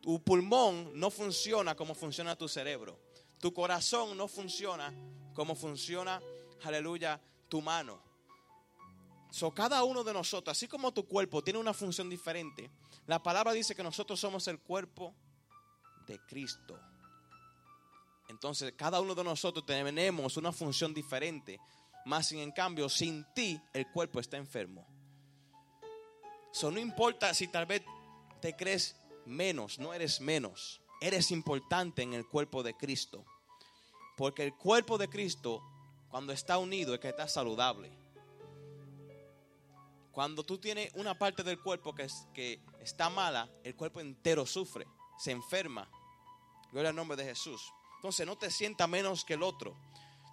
Tu pulmón no funciona como funciona tu cerebro. Tu corazón no funciona como funciona, aleluya, tu mano. So, cada uno de nosotros, así como tu cuerpo tiene una función diferente, la palabra dice que nosotros somos el cuerpo de Cristo. Entonces, cada uno de nosotros tenemos una función diferente. Más sin en cambio, sin ti, el cuerpo está enfermo. Eso no importa si tal vez te crees menos, no eres menos. Eres importante en el cuerpo de Cristo. Porque el cuerpo de Cristo, cuando está unido, es que está saludable. Cuando tú tienes una parte del cuerpo que, que está mala, el cuerpo entero sufre, se enferma. Gloria al nombre de Jesús. Entonces no te sienta menos que el otro.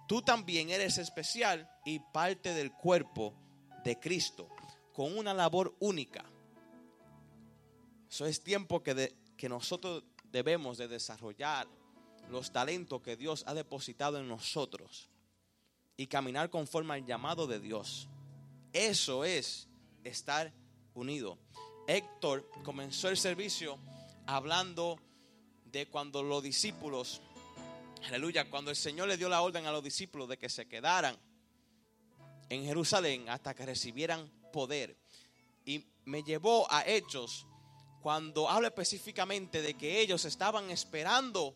Tú también eres especial y parte del cuerpo de Cristo, con una labor única. Eso es tiempo que, que nosotros debemos de desarrollar los talentos que Dios ha depositado en nosotros y caminar conforme al llamado de Dios. Eso es estar unido. Héctor comenzó el servicio hablando de cuando los discípulos Aleluya, cuando el Señor le dio la orden a los discípulos de que se quedaran en Jerusalén hasta que recibieran poder. Y me llevó a Hechos cuando habla específicamente de que ellos estaban esperando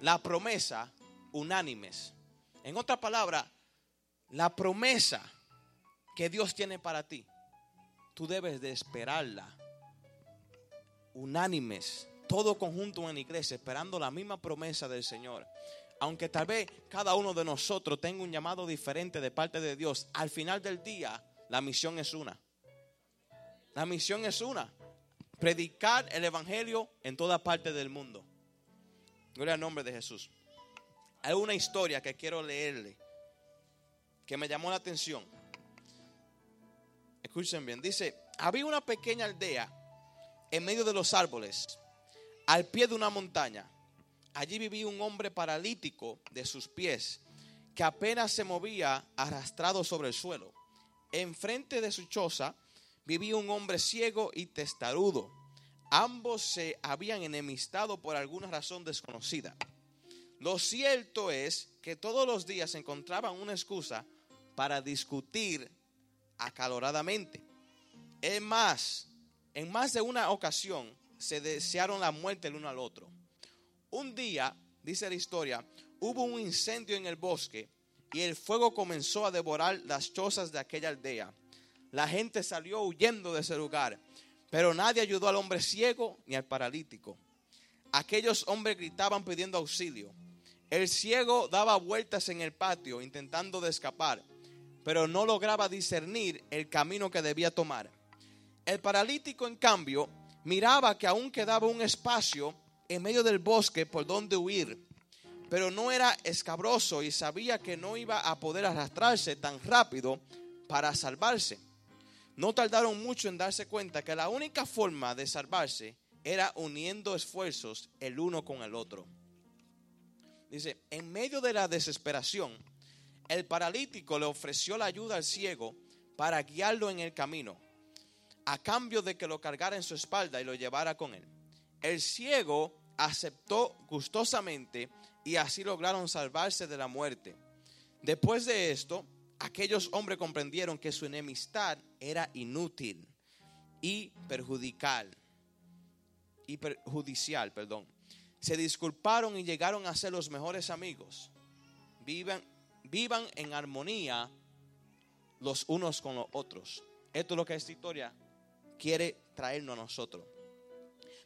la promesa unánimes. En otra palabra, la promesa que Dios tiene para ti, tú debes de esperarla unánimes todo conjunto en iglesia esperando la misma promesa del Señor. Aunque tal vez cada uno de nosotros tenga un llamado diferente de parte de Dios, al final del día la misión es una. La misión es una. Predicar el Evangelio en toda parte del mundo. Gloria al nombre de Jesús. Hay una historia que quiero leerle que me llamó la atención. Escuchen bien. Dice, había una pequeña aldea en medio de los árboles, al pie de una montaña. Allí vivía un hombre paralítico de sus pies, que apenas se movía arrastrado sobre el suelo. Enfrente de su choza vivía un hombre ciego y testarudo. Ambos se habían enemistado por alguna razón desconocida. Lo cierto es que todos los días encontraban una excusa para discutir acaloradamente. Es más, en más de una ocasión se desearon la muerte el uno al otro. Un día, dice la historia, hubo un incendio en el bosque y el fuego comenzó a devorar las chozas de aquella aldea. La gente salió huyendo de ese lugar, pero nadie ayudó al hombre ciego ni al paralítico. Aquellos hombres gritaban pidiendo auxilio. El ciego daba vueltas en el patio intentando escapar, pero no lograba discernir el camino que debía tomar. El paralítico, en cambio, miraba que aún quedaba un espacio en medio del bosque por donde huir, pero no era escabroso y sabía que no iba a poder arrastrarse tan rápido para salvarse. No tardaron mucho en darse cuenta que la única forma de salvarse era uniendo esfuerzos el uno con el otro. Dice, en medio de la desesperación, el paralítico le ofreció la ayuda al ciego para guiarlo en el camino, a cambio de que lo cargara en su espalda y lo llevara con él. El ciego aceptó gustosamente y así lograron salvarse de la muerte. Después de esto, aquellos hombres comprendieron que su enemistad era inútil y perjudicial. Y perjudicial, perdón. Se disculparon y llegaron a ser los mejores amigos. Vivan, vivan en armonía los unos con los otros. Esto es lo que esta historia quiere traernos a nosotros.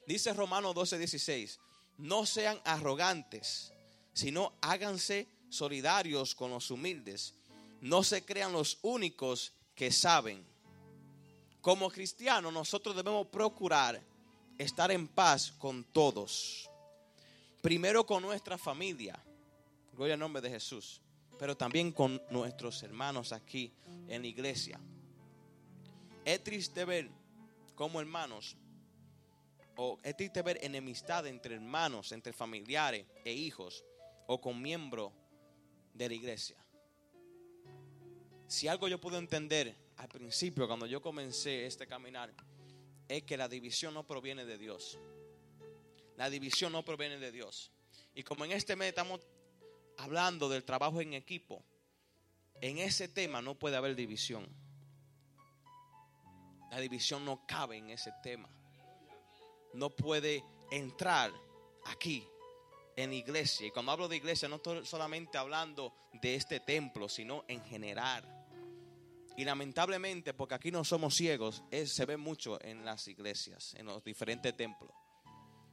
Dice Romanos 12:16, no sean arrogantes, sino háganse solidarios con los humildes no se crean los únicos que saben. Como cristianos nosotros debemos procurar estar en paz con todos. Primero con nuestra familia, gloria al nombre de Jesús, pero también con nuestros hermanos aquí en la iglesia. Es triste ver como hermanos, o es triste ver enemistad entre hermanos, entre familiares e hijos, o con miembros de la iglesia si algo yo puedo entender al principio, cuando yo comencé este caminar, es que la división no proviene de Dios. La división no proviene de Dios. Y como en este mes estamos hablando del trabajo en equipo, en ese tema no puede haber división. La división no cabe en ese tema. No puede entrar aquí en iglesia. Y cuando hablo de iglesia no estoy solamente hablando de este templo, sino en general. Y lamentablemente, porque aquí no somos ciegos, se ve mucho en las iglesias, en los diferentes templos.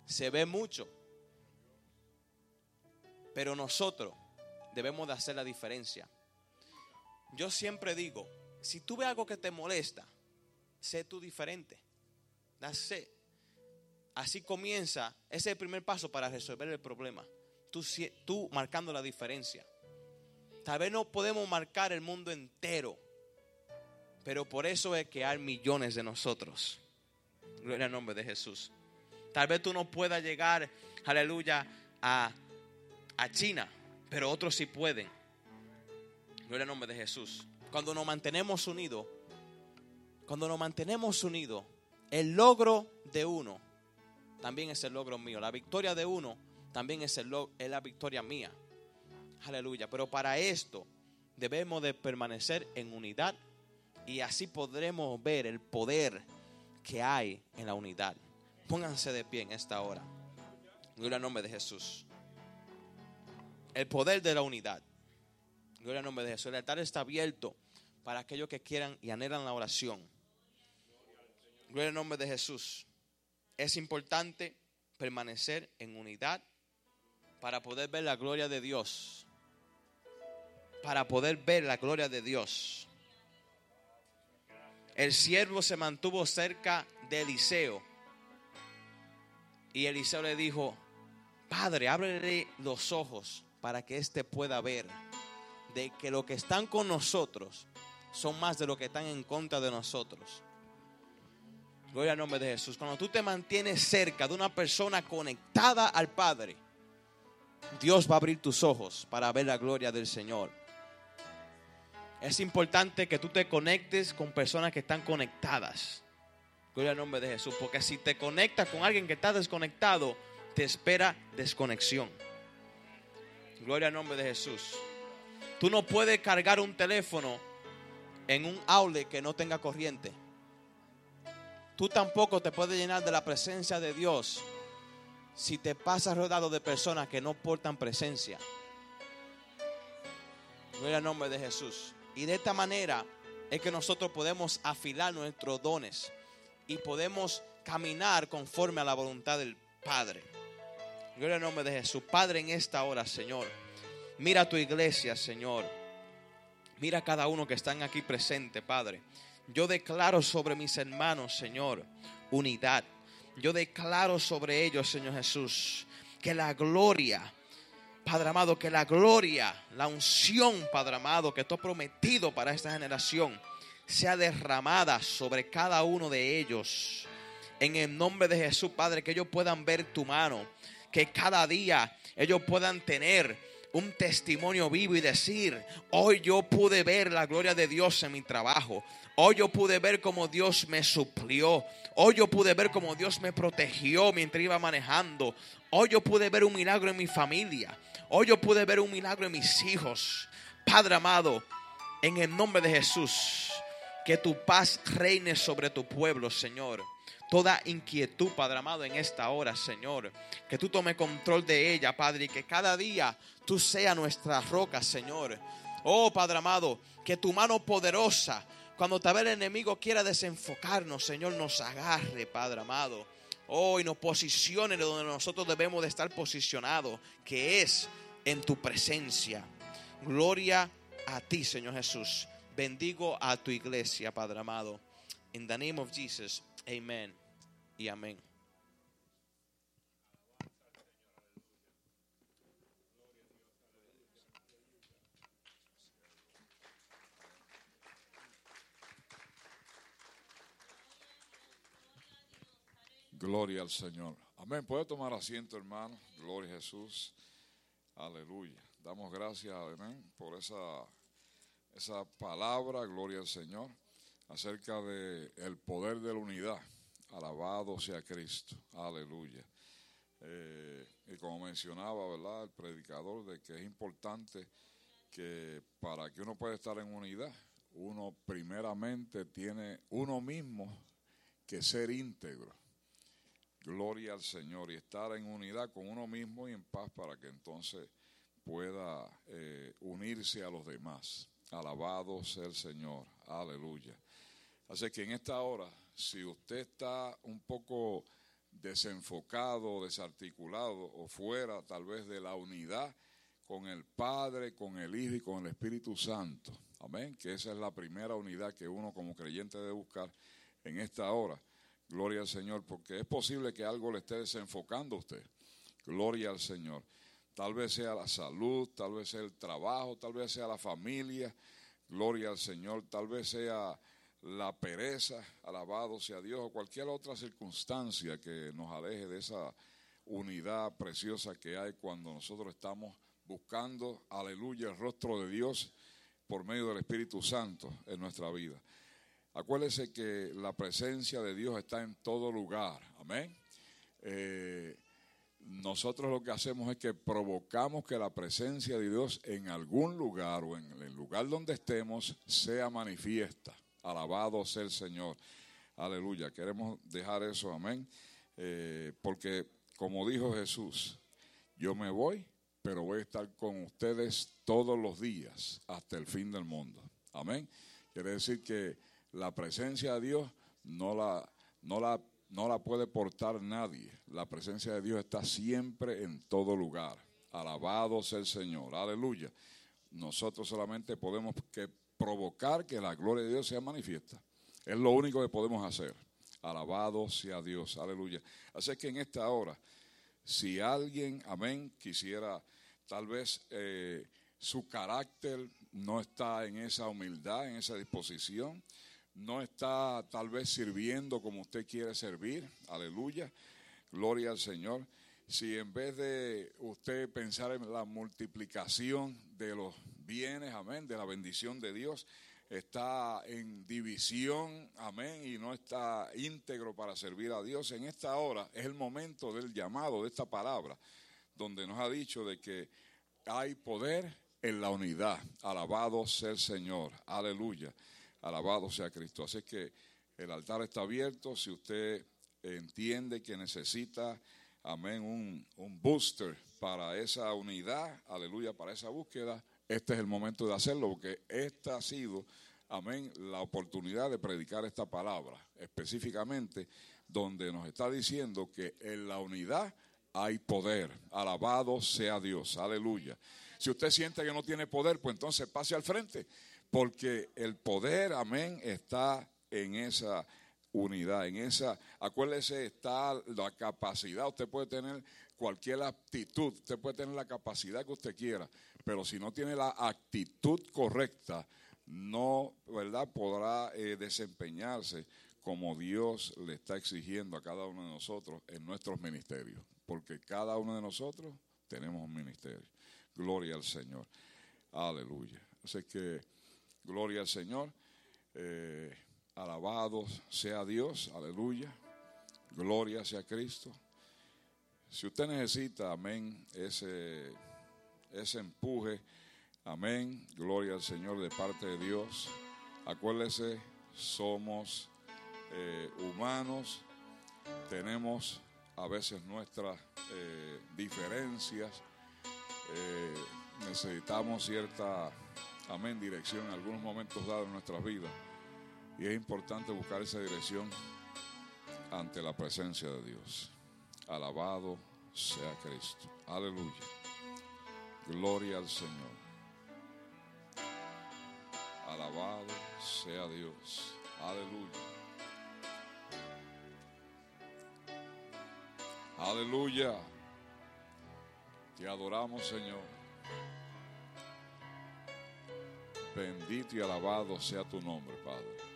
Se ve mucho. Pero nosotros debemos de hacer la diferencia. Yo siempre digo, si tú ves algo que te molesta, sé tú diferente. Así comienza, ese es el primer paso para resolver el problema. Tú, tú marcando la diferencia. Tal vez no podemos marcar el mundo entero pero por eso es que hay millones de nosotros. Gloria al nombre de Jesús. Tal vez tú no puedas llegar, aleluya, a, a China, pero otros sí pueden. Gloria al nombre de Jesús. Cuando nos mantenemos unidos, cuando nos mantenemos unidos, el logro de uno también es el logro mío. La victoria de uno también es, el, es la victoria mía. Aleluya. Pero para esto debemos de permanecer en unidad y así podremos ver el poder que hay en la unidad. Pónganse de pie en esta hora. Gloria al nombre de Jesús. El poder de la unidad. Gloria al nombre de Jesús. El altar está abierto para aquellos que quieran y anhelan la oración. Gloria al nombre de Jesús. Es importante permanecer en unidad para poder ver la gloria de Dios. Para poder ver la gloria de Dios el siervo se mantuvo cerca de Eliseo. Y Eliseo le dijo, Padre, ábrele los ojos para que éste pueda ver de que lo que están con nosotros son más de lo que están en contra de nosotros. Gloria al nombre de Jesús. Cuando tú te mantienes cerca de una persona conectada al Padre, Dios va a abrir tus ojos para ver la gloria del Señor. Es importante que tú te conectes con personas que están conectadas. Gloria al nombre de Jesús. Porque si te conectas con alguien que está desconectado, te espera desconexión. Gloria al nombre de Jesús. Tú no puedes cargar un teléfono en un aule que no tenga corriente. Tú tampoco te puedes llenar de la presencia de Dios si te pasas rodado de personas que no portan presencia. Gloria al nombre de Jesús. Y de esta manera es que nosotros podemos afilar nuestros dones y podemos caminar conforme a la voluntad del Padre. Gloria al nombre de Jesús. Padre, en esta hora, Señor, mira tu iglesia, Señor. Mira a cada uno que están aquí presente, Padre. Yo declaro sobre mis hermanos, Señor, unidad. Yo declaro sobre ellos, Señor Jesús, que la gloria, Padre amado, que la gloria, la unción, Padre amado, que tú has prometido para esta generación, sea derramada sobre cada uno de ellos. En el nombre de Jesús, Padre, que ellos puedan ver tu mano, que cada día ellos puedan tener un testimonio vivo y decir, hoy yo pude ver la gloria de Dios en mi trabajo. Hoy yo pude ver cómo Dios me suplió. Hoy yo pude ver cómo Dios me protegió mientras iba manejando. Hoy yo pude ver un milagro en mi familia. Hoy yo pude ver un milagro en mis hijos. Padre amado, en el nombre de Jesús, que tu paz reine sobre tu pueblo, Señor. Toda inquietud, Padre amado, en esta hora, Señor. Que tú tome control de ella, Padre, y que cada día tú seas nuestra roca, Señor. Oh, Padre amado, que tu mano poderosa, cuando tal vez el enemigo quiera desenfocarnos, Señor, nos agarre, Padre amado. Oh, y nos posicione donde nosotros debemos de estar posicionados, que es en tu presencia. Gloria a ti, Señor Jesús. Bendigo a tu iglesia, Padre amado. In the name of Jesus, amen y amén. Gloria al Señor. Amén. Puede tomar asiento, hermano. Gloria a Jesús. Aleluya. Damos gracias, amén, por esa, esa palabra, gloria al Señor, acerca de el poder de la unidad. Alabado sea Cristo. Aleluya. Eh, y como mencionaba, ¿verdad? El predicador de que es importante que para que uno pueda estar en unidad, uno primeramente tiene uno mismo que ser íntegro. Gloria al Señor y estar en unidad con uno mismo y en paz para que entonces pueda eh, unirse a los demás. Alabado sea el Señor. Aleluya. Así que en esta hora, si usted está un poco desenfocado, desarticulado o fuera tal vez de la unidad con el Padre, con el Hijo y con el Espíritu Santo. Amén. Que esa es la primera unidad que uno como creyente debe buscar en esta hora. Gloria al Señor, porque es posible que algo le esté desenfocando a usted. Gloria al Señor. Tal vez sea la salud, tal vez sea el trabajo, tal vez sea la familia. Gloria al Señor. Tal vez sea la pereza. Alabado sea Dios. O cualquier otra circunstancia que nos aleje de esa unidad preciosa que hay cuando nosotros estamos buscando, aleluya, el rostro de Dios por medio del Espíritu Santo en nuestra vida. Acuérdese que la presencia de Dios está en todo lugar. Amén. Eh, nosotros lo que hacemos es que provocamos que la presencia de Dios en algún lugar o en el lugar donde estemos sea manifiesta. Alabado sea el Señor. Aleluya. Queremos dejar eso, amén. Eh, porque como dijo Jesús, yo me voy, pero voy a estar con ustedes todos los días hasta el fin del mundo. Amén. Quiere decir que la presencia de Dios no la, no la, no la puede portar nadie. La presencia de Dios está siempre en todo lugar. Alabado sea el Señor. Aleluya. Nosotros solamente podemos que provocar que la gloria de Dios sea manifiesta. Es lo único que podemos hacer. Alabado sea Dios, aleluya. Así que en esta hora, si alguien, amén, quisiera tal vez eh, su carácter no está en esa humildad, en esa disposición, no está tal vez sirviendo como usted quiere servir, aleluya, gloria al Señor. Si en vez de usted pensar en la multiplicación de los bienes, amén, de la bendición de Dios, está en división, amén, y no está íntegro para servir a Dios, en esta hora es el momento del llamado de esta palabra, donde nos ha dicho de que hay poder en la unidad. Alabado sea el Señor, aleluya, alabado sea Cristo. Así que el altar está abierto, si usted entiende que necesita, amén, un, un booster para esa unidad, aleluya, para esa búsqueda, este es el momento de hacerlo, porque esta ha sido, amén, la oportunidad de predicar esta palabra, específicamente donde nos está diciendo que en la unidad hay poder. Alabado sea Dios, aleluya. Si usted siente que no tiene poder, pues entonces pase al frente, porque el poder, amén, está en esa unidad, en esa, acuérdese, está la capacidad, usted puede tener cualquier actitud, usted puede tener la capacidad que usted quiera, pero si no tiene la actitud correcta, no, ¿verdad?, podrá eh, desempeñarse como Dios le está exigiendo a cada uno de nosotros en nuestros ministerios, porque cada uno de nosotros tenemos un ministerio. Gloria al Señor. Aleluya. Así que, gloria al Señor. Eh, alabado sea Dios. Aleluya. Gloria sea Cristo. Si usted necesita, amén, ese ese empuje. Amén. Gloria al Señor de parte de Dios. Acuérdese, somos eh, humanos, tenemos a veces nuestras eh, diferencias, eh, necesitamos cierta, amén, dirección en algunos momentos dados en nuestras vidas. Y es importante buscar esa dirección ante la presencia de Dios. Alabado sea Cristo. Aleluya. Gloria al Señor. Alabado sea Dios. Aleluya. Aleluya. Te adoramos, Señor. Bendito y alabado sea tu nombre, Padre.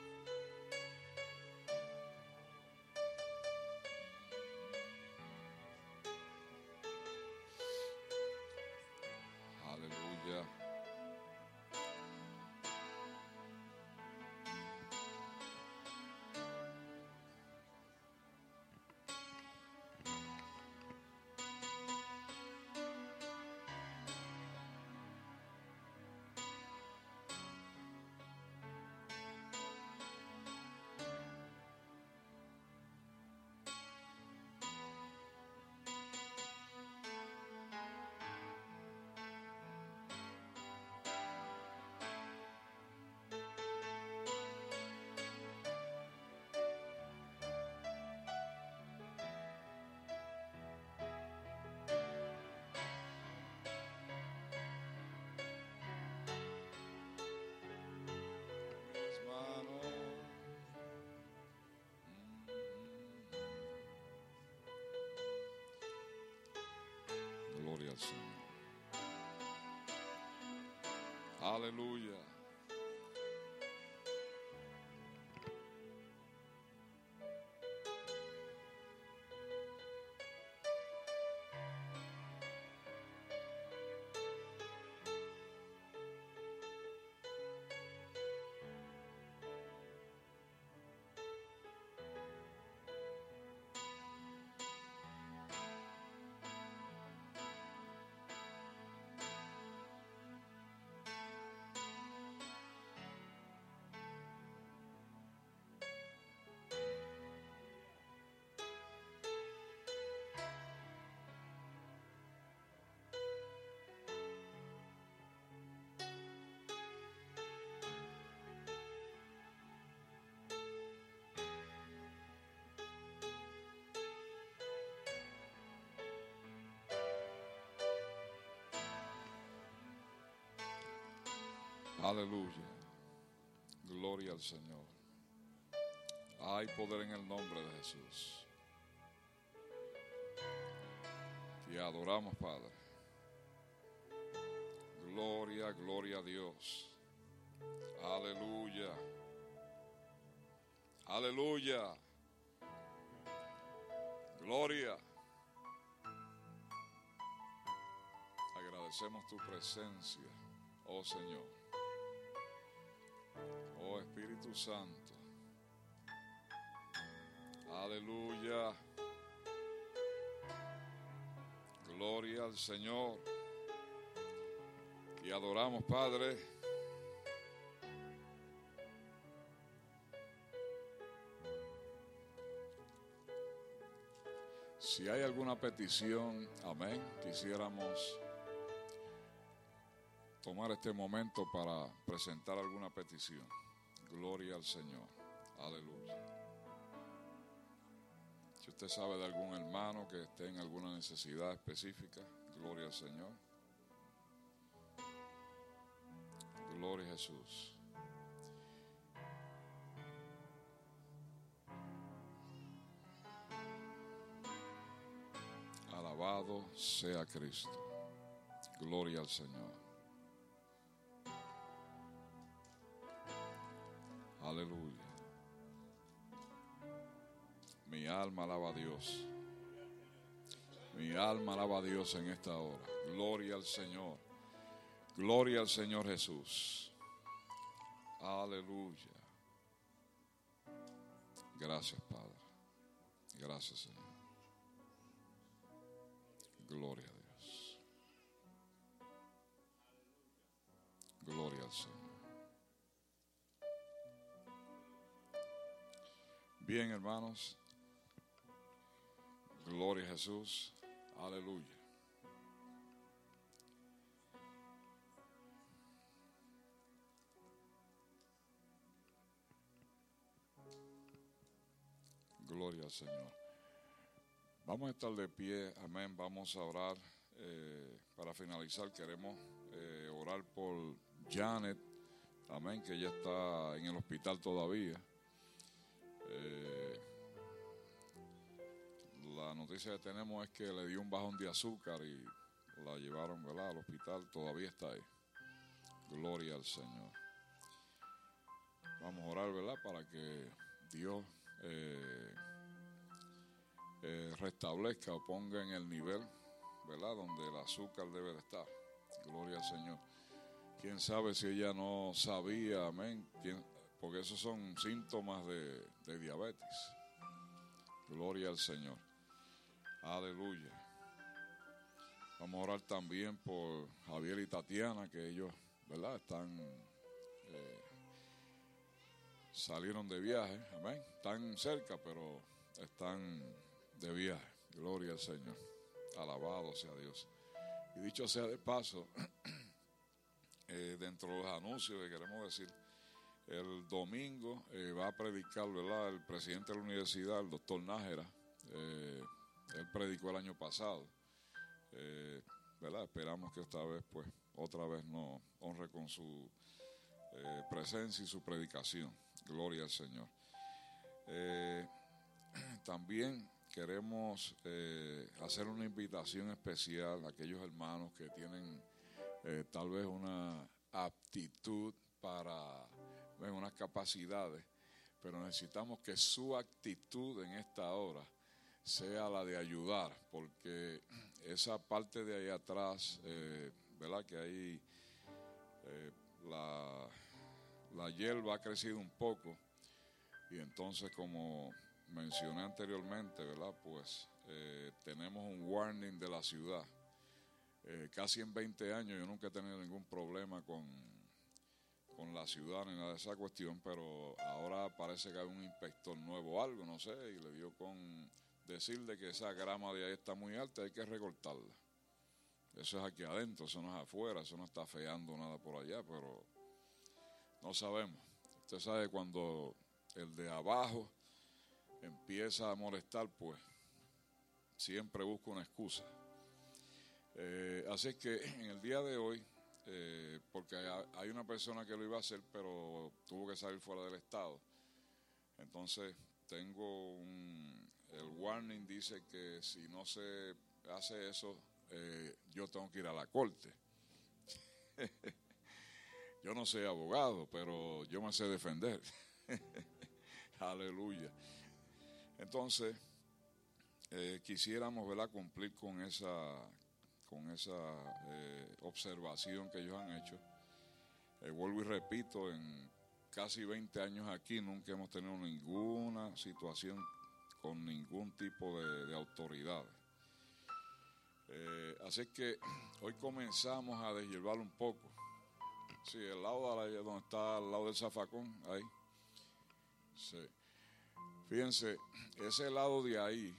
Aleluya. Aleluya. Gloria al Señor. Hay poder en el nombre de Jesús. Te adoramos, Padre. Gloria, gloria a Dios. Aleluya. Aleluya. Gloria. Agradecemos tu presencia, oh Señor. Oh Espíritu Santo. Aleluya. Gloria al Señor. Y adoramos, Padre. Si hay alguna petición, amén, quisiéramos tomar este momento para presentar alguna petición. Gloria al Señor. Aleluya. Si usted sabe de algún hermano que esté en alguna necesidad específica, gloria al Señor. Gloria a Jesús. Alabado sea Cristo. Gloria al Señor. Aleluya. Mi alma alaba a Dios. Mi alma alaba a Dios en esta hora. Gloria al Señor. Gloria al Señor Jesús. Aleluya. Gracias, Padre. Gracias, Señor. Gloria a Dios. Gloria al Señor. Bien, hermanos. Gloria a Jesús. Aleluya. Gloria al Señor. Vamos a estar de pie, amén. Vamos a orar. Eh, para finalizar, queremos eh, orar por Janet, amén, que ella está en el hospital todavía. Eh, la noticia que tenemos es que le dio un bajón de azúcar y la llevaron ¿verdad? al hospital, todavía está ahí. Gloria al Señor. Vamos a orar, ¿verdad? Para que Dios eh, eh, restablezca o ponga en el nivel, ¿verdad? Donde el azúcar debe de estar. Gloria al Señor. Quién sabe si ella no sabía, amén. ¿Quién, porque esos son síntomas de, diabetes. Gloria al Señor. Aleluya. Vamos a orar también por Javier y Tatiana, que ellos, ¿verdad? Están, eh, salieron de viaje, amén. Están cerca, pero están de viaje. Gloria al Señor. Alabado sea Dios. Y dicho sea de paso, eh, dentro de los anuncios que queremos decir, el domingo eh, va a predicar, ¿verdad? El presidente de la universidad, el doctor Nájera. Eh, él predicó el año pasado. Eh, ¿verdad? Esperamos que esta vez, pues, otra vez nos honre con su presencia y su predicación. Gloria al Señor. También queremos hacer una invitación especial a aquellos hermanos que tienen tal vez una aptitud para unas capacidades, pero necesitamos que su actitud en esta hora sea la de ayudar, porque esa parte de ahí atrás, eh, ¿verdad? Que ahí eh, la, la hierba ha crecido un poco y entonces como mencioné anteriormente, ¿verdad? Pues eh, tenemos un warning de la ciudad. Casi en 20 años yo nunca he tenido ningún problema con, con la ciudad ni nada de esa cuestión, pero ahora parece que hay un inspector nuevo algo, no sé, y le dio con decirle que esa grama de ahí está muy alta, hay que recortarla. Eso es aquí adentro, eso no es afuera, eso no está feando nada por allá, pero no sabemos. Usted sabe cuando el de abajo empieza a molestar, pues siempre busca una excusa. Eh, así que en el día de hoy, eh, porque hay, una persona que lo iba a hacer, pero tuvo que salir fuera del estado. Entonces, tengo un, el warning dice que si no se hace eso, eh, yo tengo que ir a la corte. yo no soy abogado, pero yo me sé defender. Aleluya. Entonces, eh, quisiéramos ¿verdad? cumplir con esa, con esa eh, observación que ellos han hecho. Eh, vuelvo y repito, en casi 20 años aquí nunca hemos tenido ninguna situación con ningún tipo de, de autoridades. Eh, así que hoy comenzamos a deshiervar un poco. Sí, el lado de la, donde está al lado del zafacón, ahí. Sí. Fíjense, ese lado de ahí,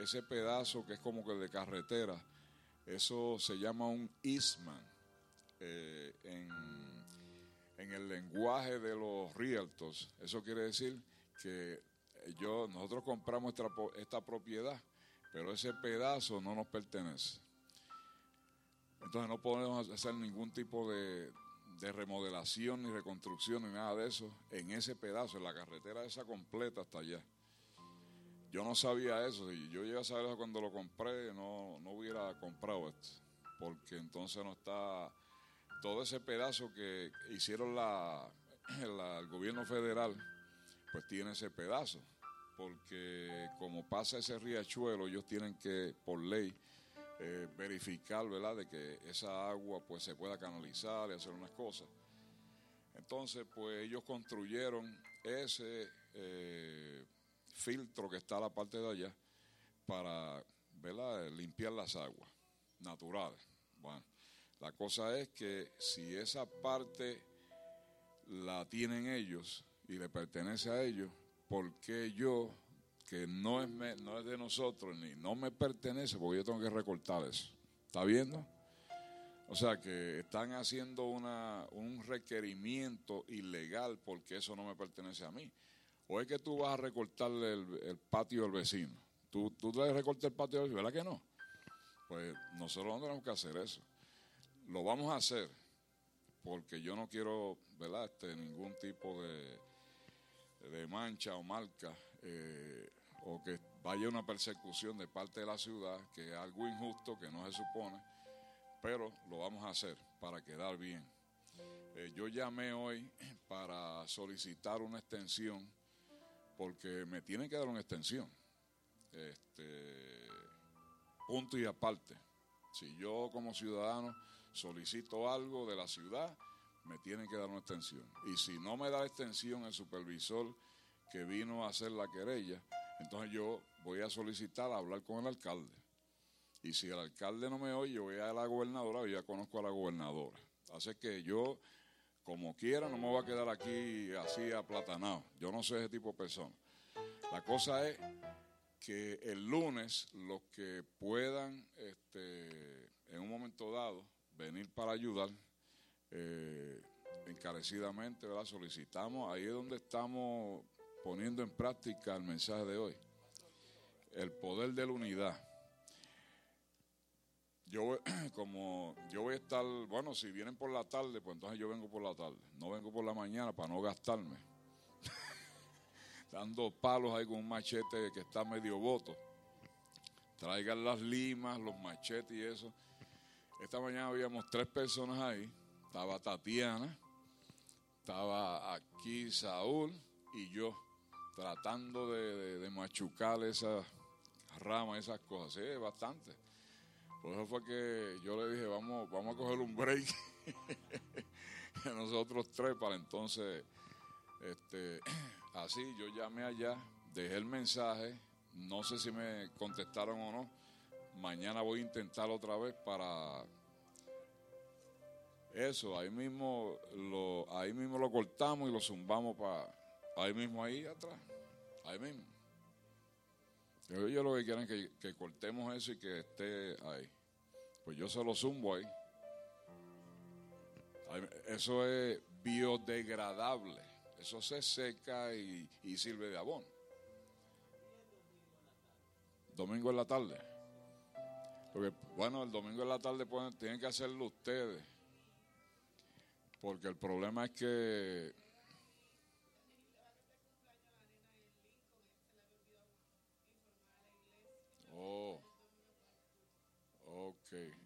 ese pedazo que es como que de carretera, eso se llama un eastman eh, en, el lenguaje de los realtors. Eso quiere decir que yo, nosotros compramos esta, esta propiedad, pero ese pedazo no nos pertenece. Entonces no podemos hacer ningún tipo de, de remodelación ni reconstrucción ni nada de eso en ese pedazo, en la carretera esa completa hasta allá. Yo no sabía eso, y yo llegué a saber eso cuando lo compré, no, no hubiera comprado esto, porque entonces no está todo ese pedazo que hicieron la- el gobierno federal, pues tiene ese pedazo, porque como pasa ese riachuelo, ellos tienen que, por ley, eh, verificar, ¿verdad?, de que esa agua pues se pueda canalizar y hacer unas cosas. Entonces, pues ellos construyeron ese eh, filtro que está a la parte de allá para, ¿verdad?, limpiar las aguas naturales. Bueno, la cosa es que si esa parte la tienen ellos y le pertenece a ellos, ¿por qué yo, que no es, me- no es de nosotros ni no me pertenece, porque yo tengo que recortar eso? ¿Está viendo? O sea que están haciendo una, un requerimiento ilegal porque eso no me pertenece a mí. O es que tú vas a recortarle el, patio del vecino. ¿Tú, tú le recortas el patio del vecino, ¿verdad que no? Pues nosotros no tenemos que hacer eso. Lo vamos a hacer porque yo no quiero, ¿verdad?, este, ningún tipo de, de mancha o marca eh, o que vaya una persecución de parte de la ciudad, que es algo injusto, que no se supone, pero lo vamos a hacer para quedar bien. Eh, yo llamé hoy para solicitar una extensión porque me tienen que dar una extensión. Este, punto y aparte. Si yo como ciudadano solicito algo de la ciudad, me tienen que dar una extensión. Y si no me da extensión el supervisor que vino a hacer la querella, entonces yo voy a solicitar hablar con el alcalde. Y si el alcalde no me oye, voy a la gobernadora, yo ya conozco a la gobernadora. Así que yo, como quiera, no me voy a quedar aquí así aplatanado. Yo no soy ese tipo de persona. La cosa es que el lunes los que puedan, este, en un momento dado, venir para ayudar, eh, encarecidamente, ¿verdad? Solicitamos, ahí es donde estamos poniendo en práctica el mensaje de hoy. El poder de la unidad. Yo, como yo voy a estar, bueno, si vienen por la tarde, pues entonces yo vengo por la tarde. No vengo por la mañana para no gastarme. Dando palos ahí con un machete que está medio voto. Traigan las limas, los machetes y eso. Esta mañana habíamos tres personas ahí. Estaba Tatiana, estaba aquí Saúl y yo, tratando de, de- de machucar esas ramas, esas cosas. Sí, bastante. Por eso fue que yo le dije, vamos, vamos a coger un break. Nosotros tres para entonces, este, así yo llamé allá, dejé el mensaje, no sé si me contestaron o no. Mañana voy a intentar otra vez para eso, ahí mismo lo, ahí mismo lo cortamos y lo zumbamos para ahí mismo ahí atrás, ahí mismo. Yo, yo lo que quieren es que, que cortemos eso y que esté ahí. Pues yo se lo zumbo ahí. Ahí- Eso es biodegradable. Eso se seca y, y sirve de abono. Domingo en la tarde. Porque, bueno, el domingo en la tarde pueden, tienen que hacerlo ustedes. Porque el problema es que.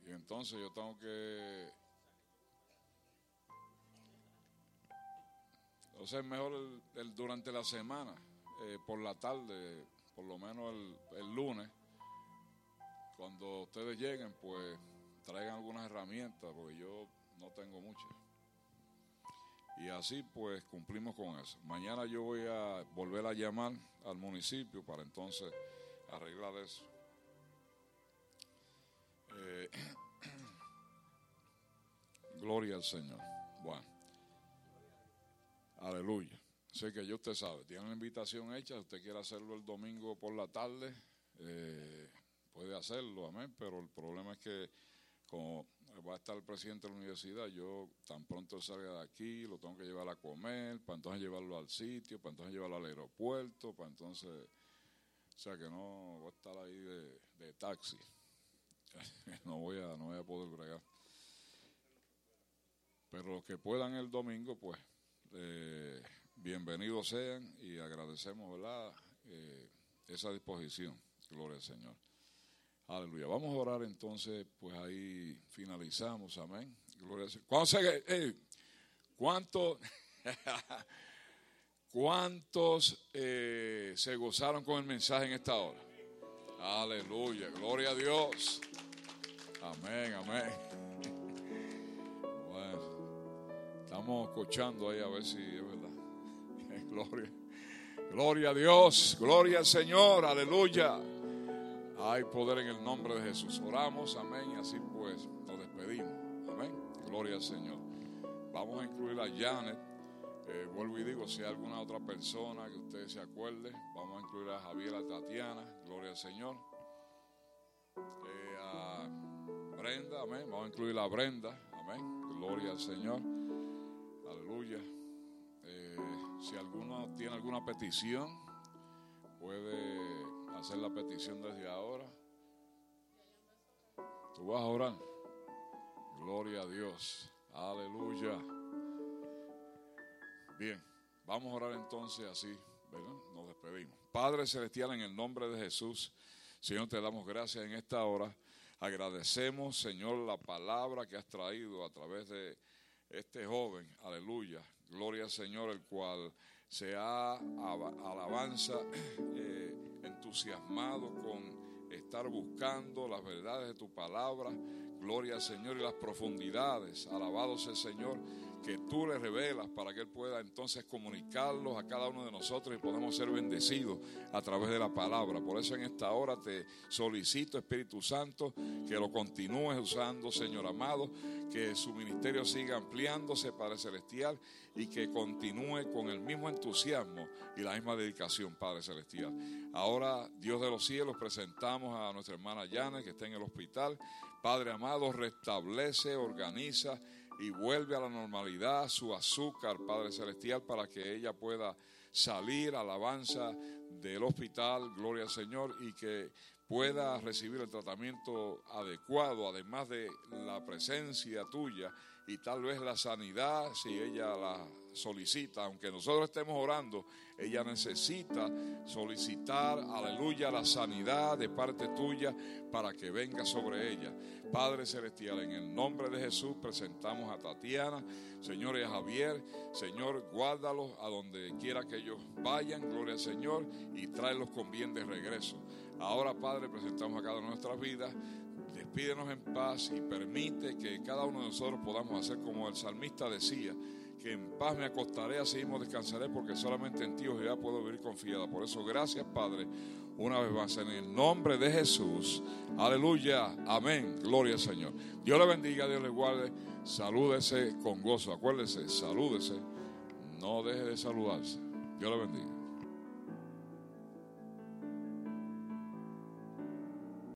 Y entonces yo tengo que... Sea, es mejor el- durante la semana, eh, por la tarde, por lo menos el, el lunes, cuando ustedes lleguen, pues traigan algunas herramientas, porque yo no tengo muchas. Y así pues cumplimos con eso. Mañana yo voy a volver a llamar al municipio para entonces arreglar eso. Eh, gloria al Señor. Bueno. Aleluya. Sé que ya usted sabe, tiene una invitación hecha, si usted quiere hacerlo el domingo por la tarde, eh, puede hacerlo, amén, pero el problema es que como va a estar el presidente de la universidad, yo tan pronto salga de aquí, lo tengo que llevar a comer, para entonces llevarlo al sitio, para entonces llevarlo al aeropuerto, para entonces, o sea que no voy a estar ahí de taxi, no voy a, no voy a poder bregar. Pero los que puedan el domingo, pues, eh, bienvenidos sean y agradecemos, ¿verdad?, eh, esa disposición. Gloria al Señor. Aleluya. Vamos a orar entonces, pues ahí finalizamos, amén. Gloria al. ¿Cuántos, eh, cuánto- cuántos eh, se gozaron con el mensaje en esta hora? Aleluya. Gloria a Dios. Amén, amén. Bueno, estamos escuchando ahí a ver si es verdad. Gloria. Gloria a Dios. Gloria al Señor. Aleluya. Hay poder en el nombre de Jesús. Oramos, amén, y así pues nos despedimos. Amén. Gloria al Señor. Vamos a incluir a Janet. Eh, vuelvo y digo, si hay alguna otra persona que usted se acuerde, vamos a incluir a Javier, a Tatiana. Gloria al Señor. Eh, a Brenda, amén. Vamos a incluir a Brenda. Amén. Gloria al Señor. Aleluya. Eh, si alguno tiene alguna petición, puede hacer la petición desde ahora. Tú vas a orar. Gloria a Dios. Aleluya. Bien, vamos a orar entonces así. Nos despedimos. Padre Celestial, en el nombre de Jesús, Señor, te damos gracias en esta hora. Agradecemos, Señor, la palabra que has traído a través de este joven. Aleluya. Gloria al Señor, el cual se ha alabanza eh, entusiasmado con estar buscando las verdades de tu palabra. Gloria al Señor y las profundidades. Alabado sea el Señor que tú le revelas para que Él pueda entonces comunicarlos a cada uno de nosotros y podamos ser bendecidos a través de la palabra. Por eso en esta hora te solicito, Espíritu Santo, que lo continúes usando, Señor amado, que su ministerio siga ampliándose, Padre Celestial, y que continúe con el mismo entusiasmo y la misma dedicación, Padre Celestial. Ahora, Dios de los cielos, presentamos a nuestra hermana Yana, que está en el hospital. Padre amado, restablece, organiza y vuelve a la normalidad su azúcar, Padre Celestial, para que ella pueda salir alabanza del hospital, gloria al Señor, y que pueda recibir el tratamiento adecuado, además de la presencia tuya y tal vez la sanidad, si ella la solicita, aunque nosotros estemos orando, ella necesita solicitar, aleluya, la sanidad de parte tuya para que venga sobre ella. Padre Celestial, en el nombre de Jesús presentamos a Tatiana, Señor y a Javier, Señor, guárdalos a donde quiera que ellos vayan, gloria al Señor, y tráelos con bien de regreso. Ahora, Padre, presentamos a cada una de nuestras vidas. Despídenos en paz y permite que cada uno de nosotros podamos hacer como el salmista decía, que en paz me acostaré, así mismo descansaré, porque solamente en ti, oh Jehová, puedo vivir confiada. Por eso, gracias, Padre, una vez más, en el nombre de Jesús. Aleluya, amén, gloria al Señor. Dios le bendiga, Dios le guarde. Salúdese con gozo. Acuérdese, salúdese. No deje de saludarse. Dios le bendiga.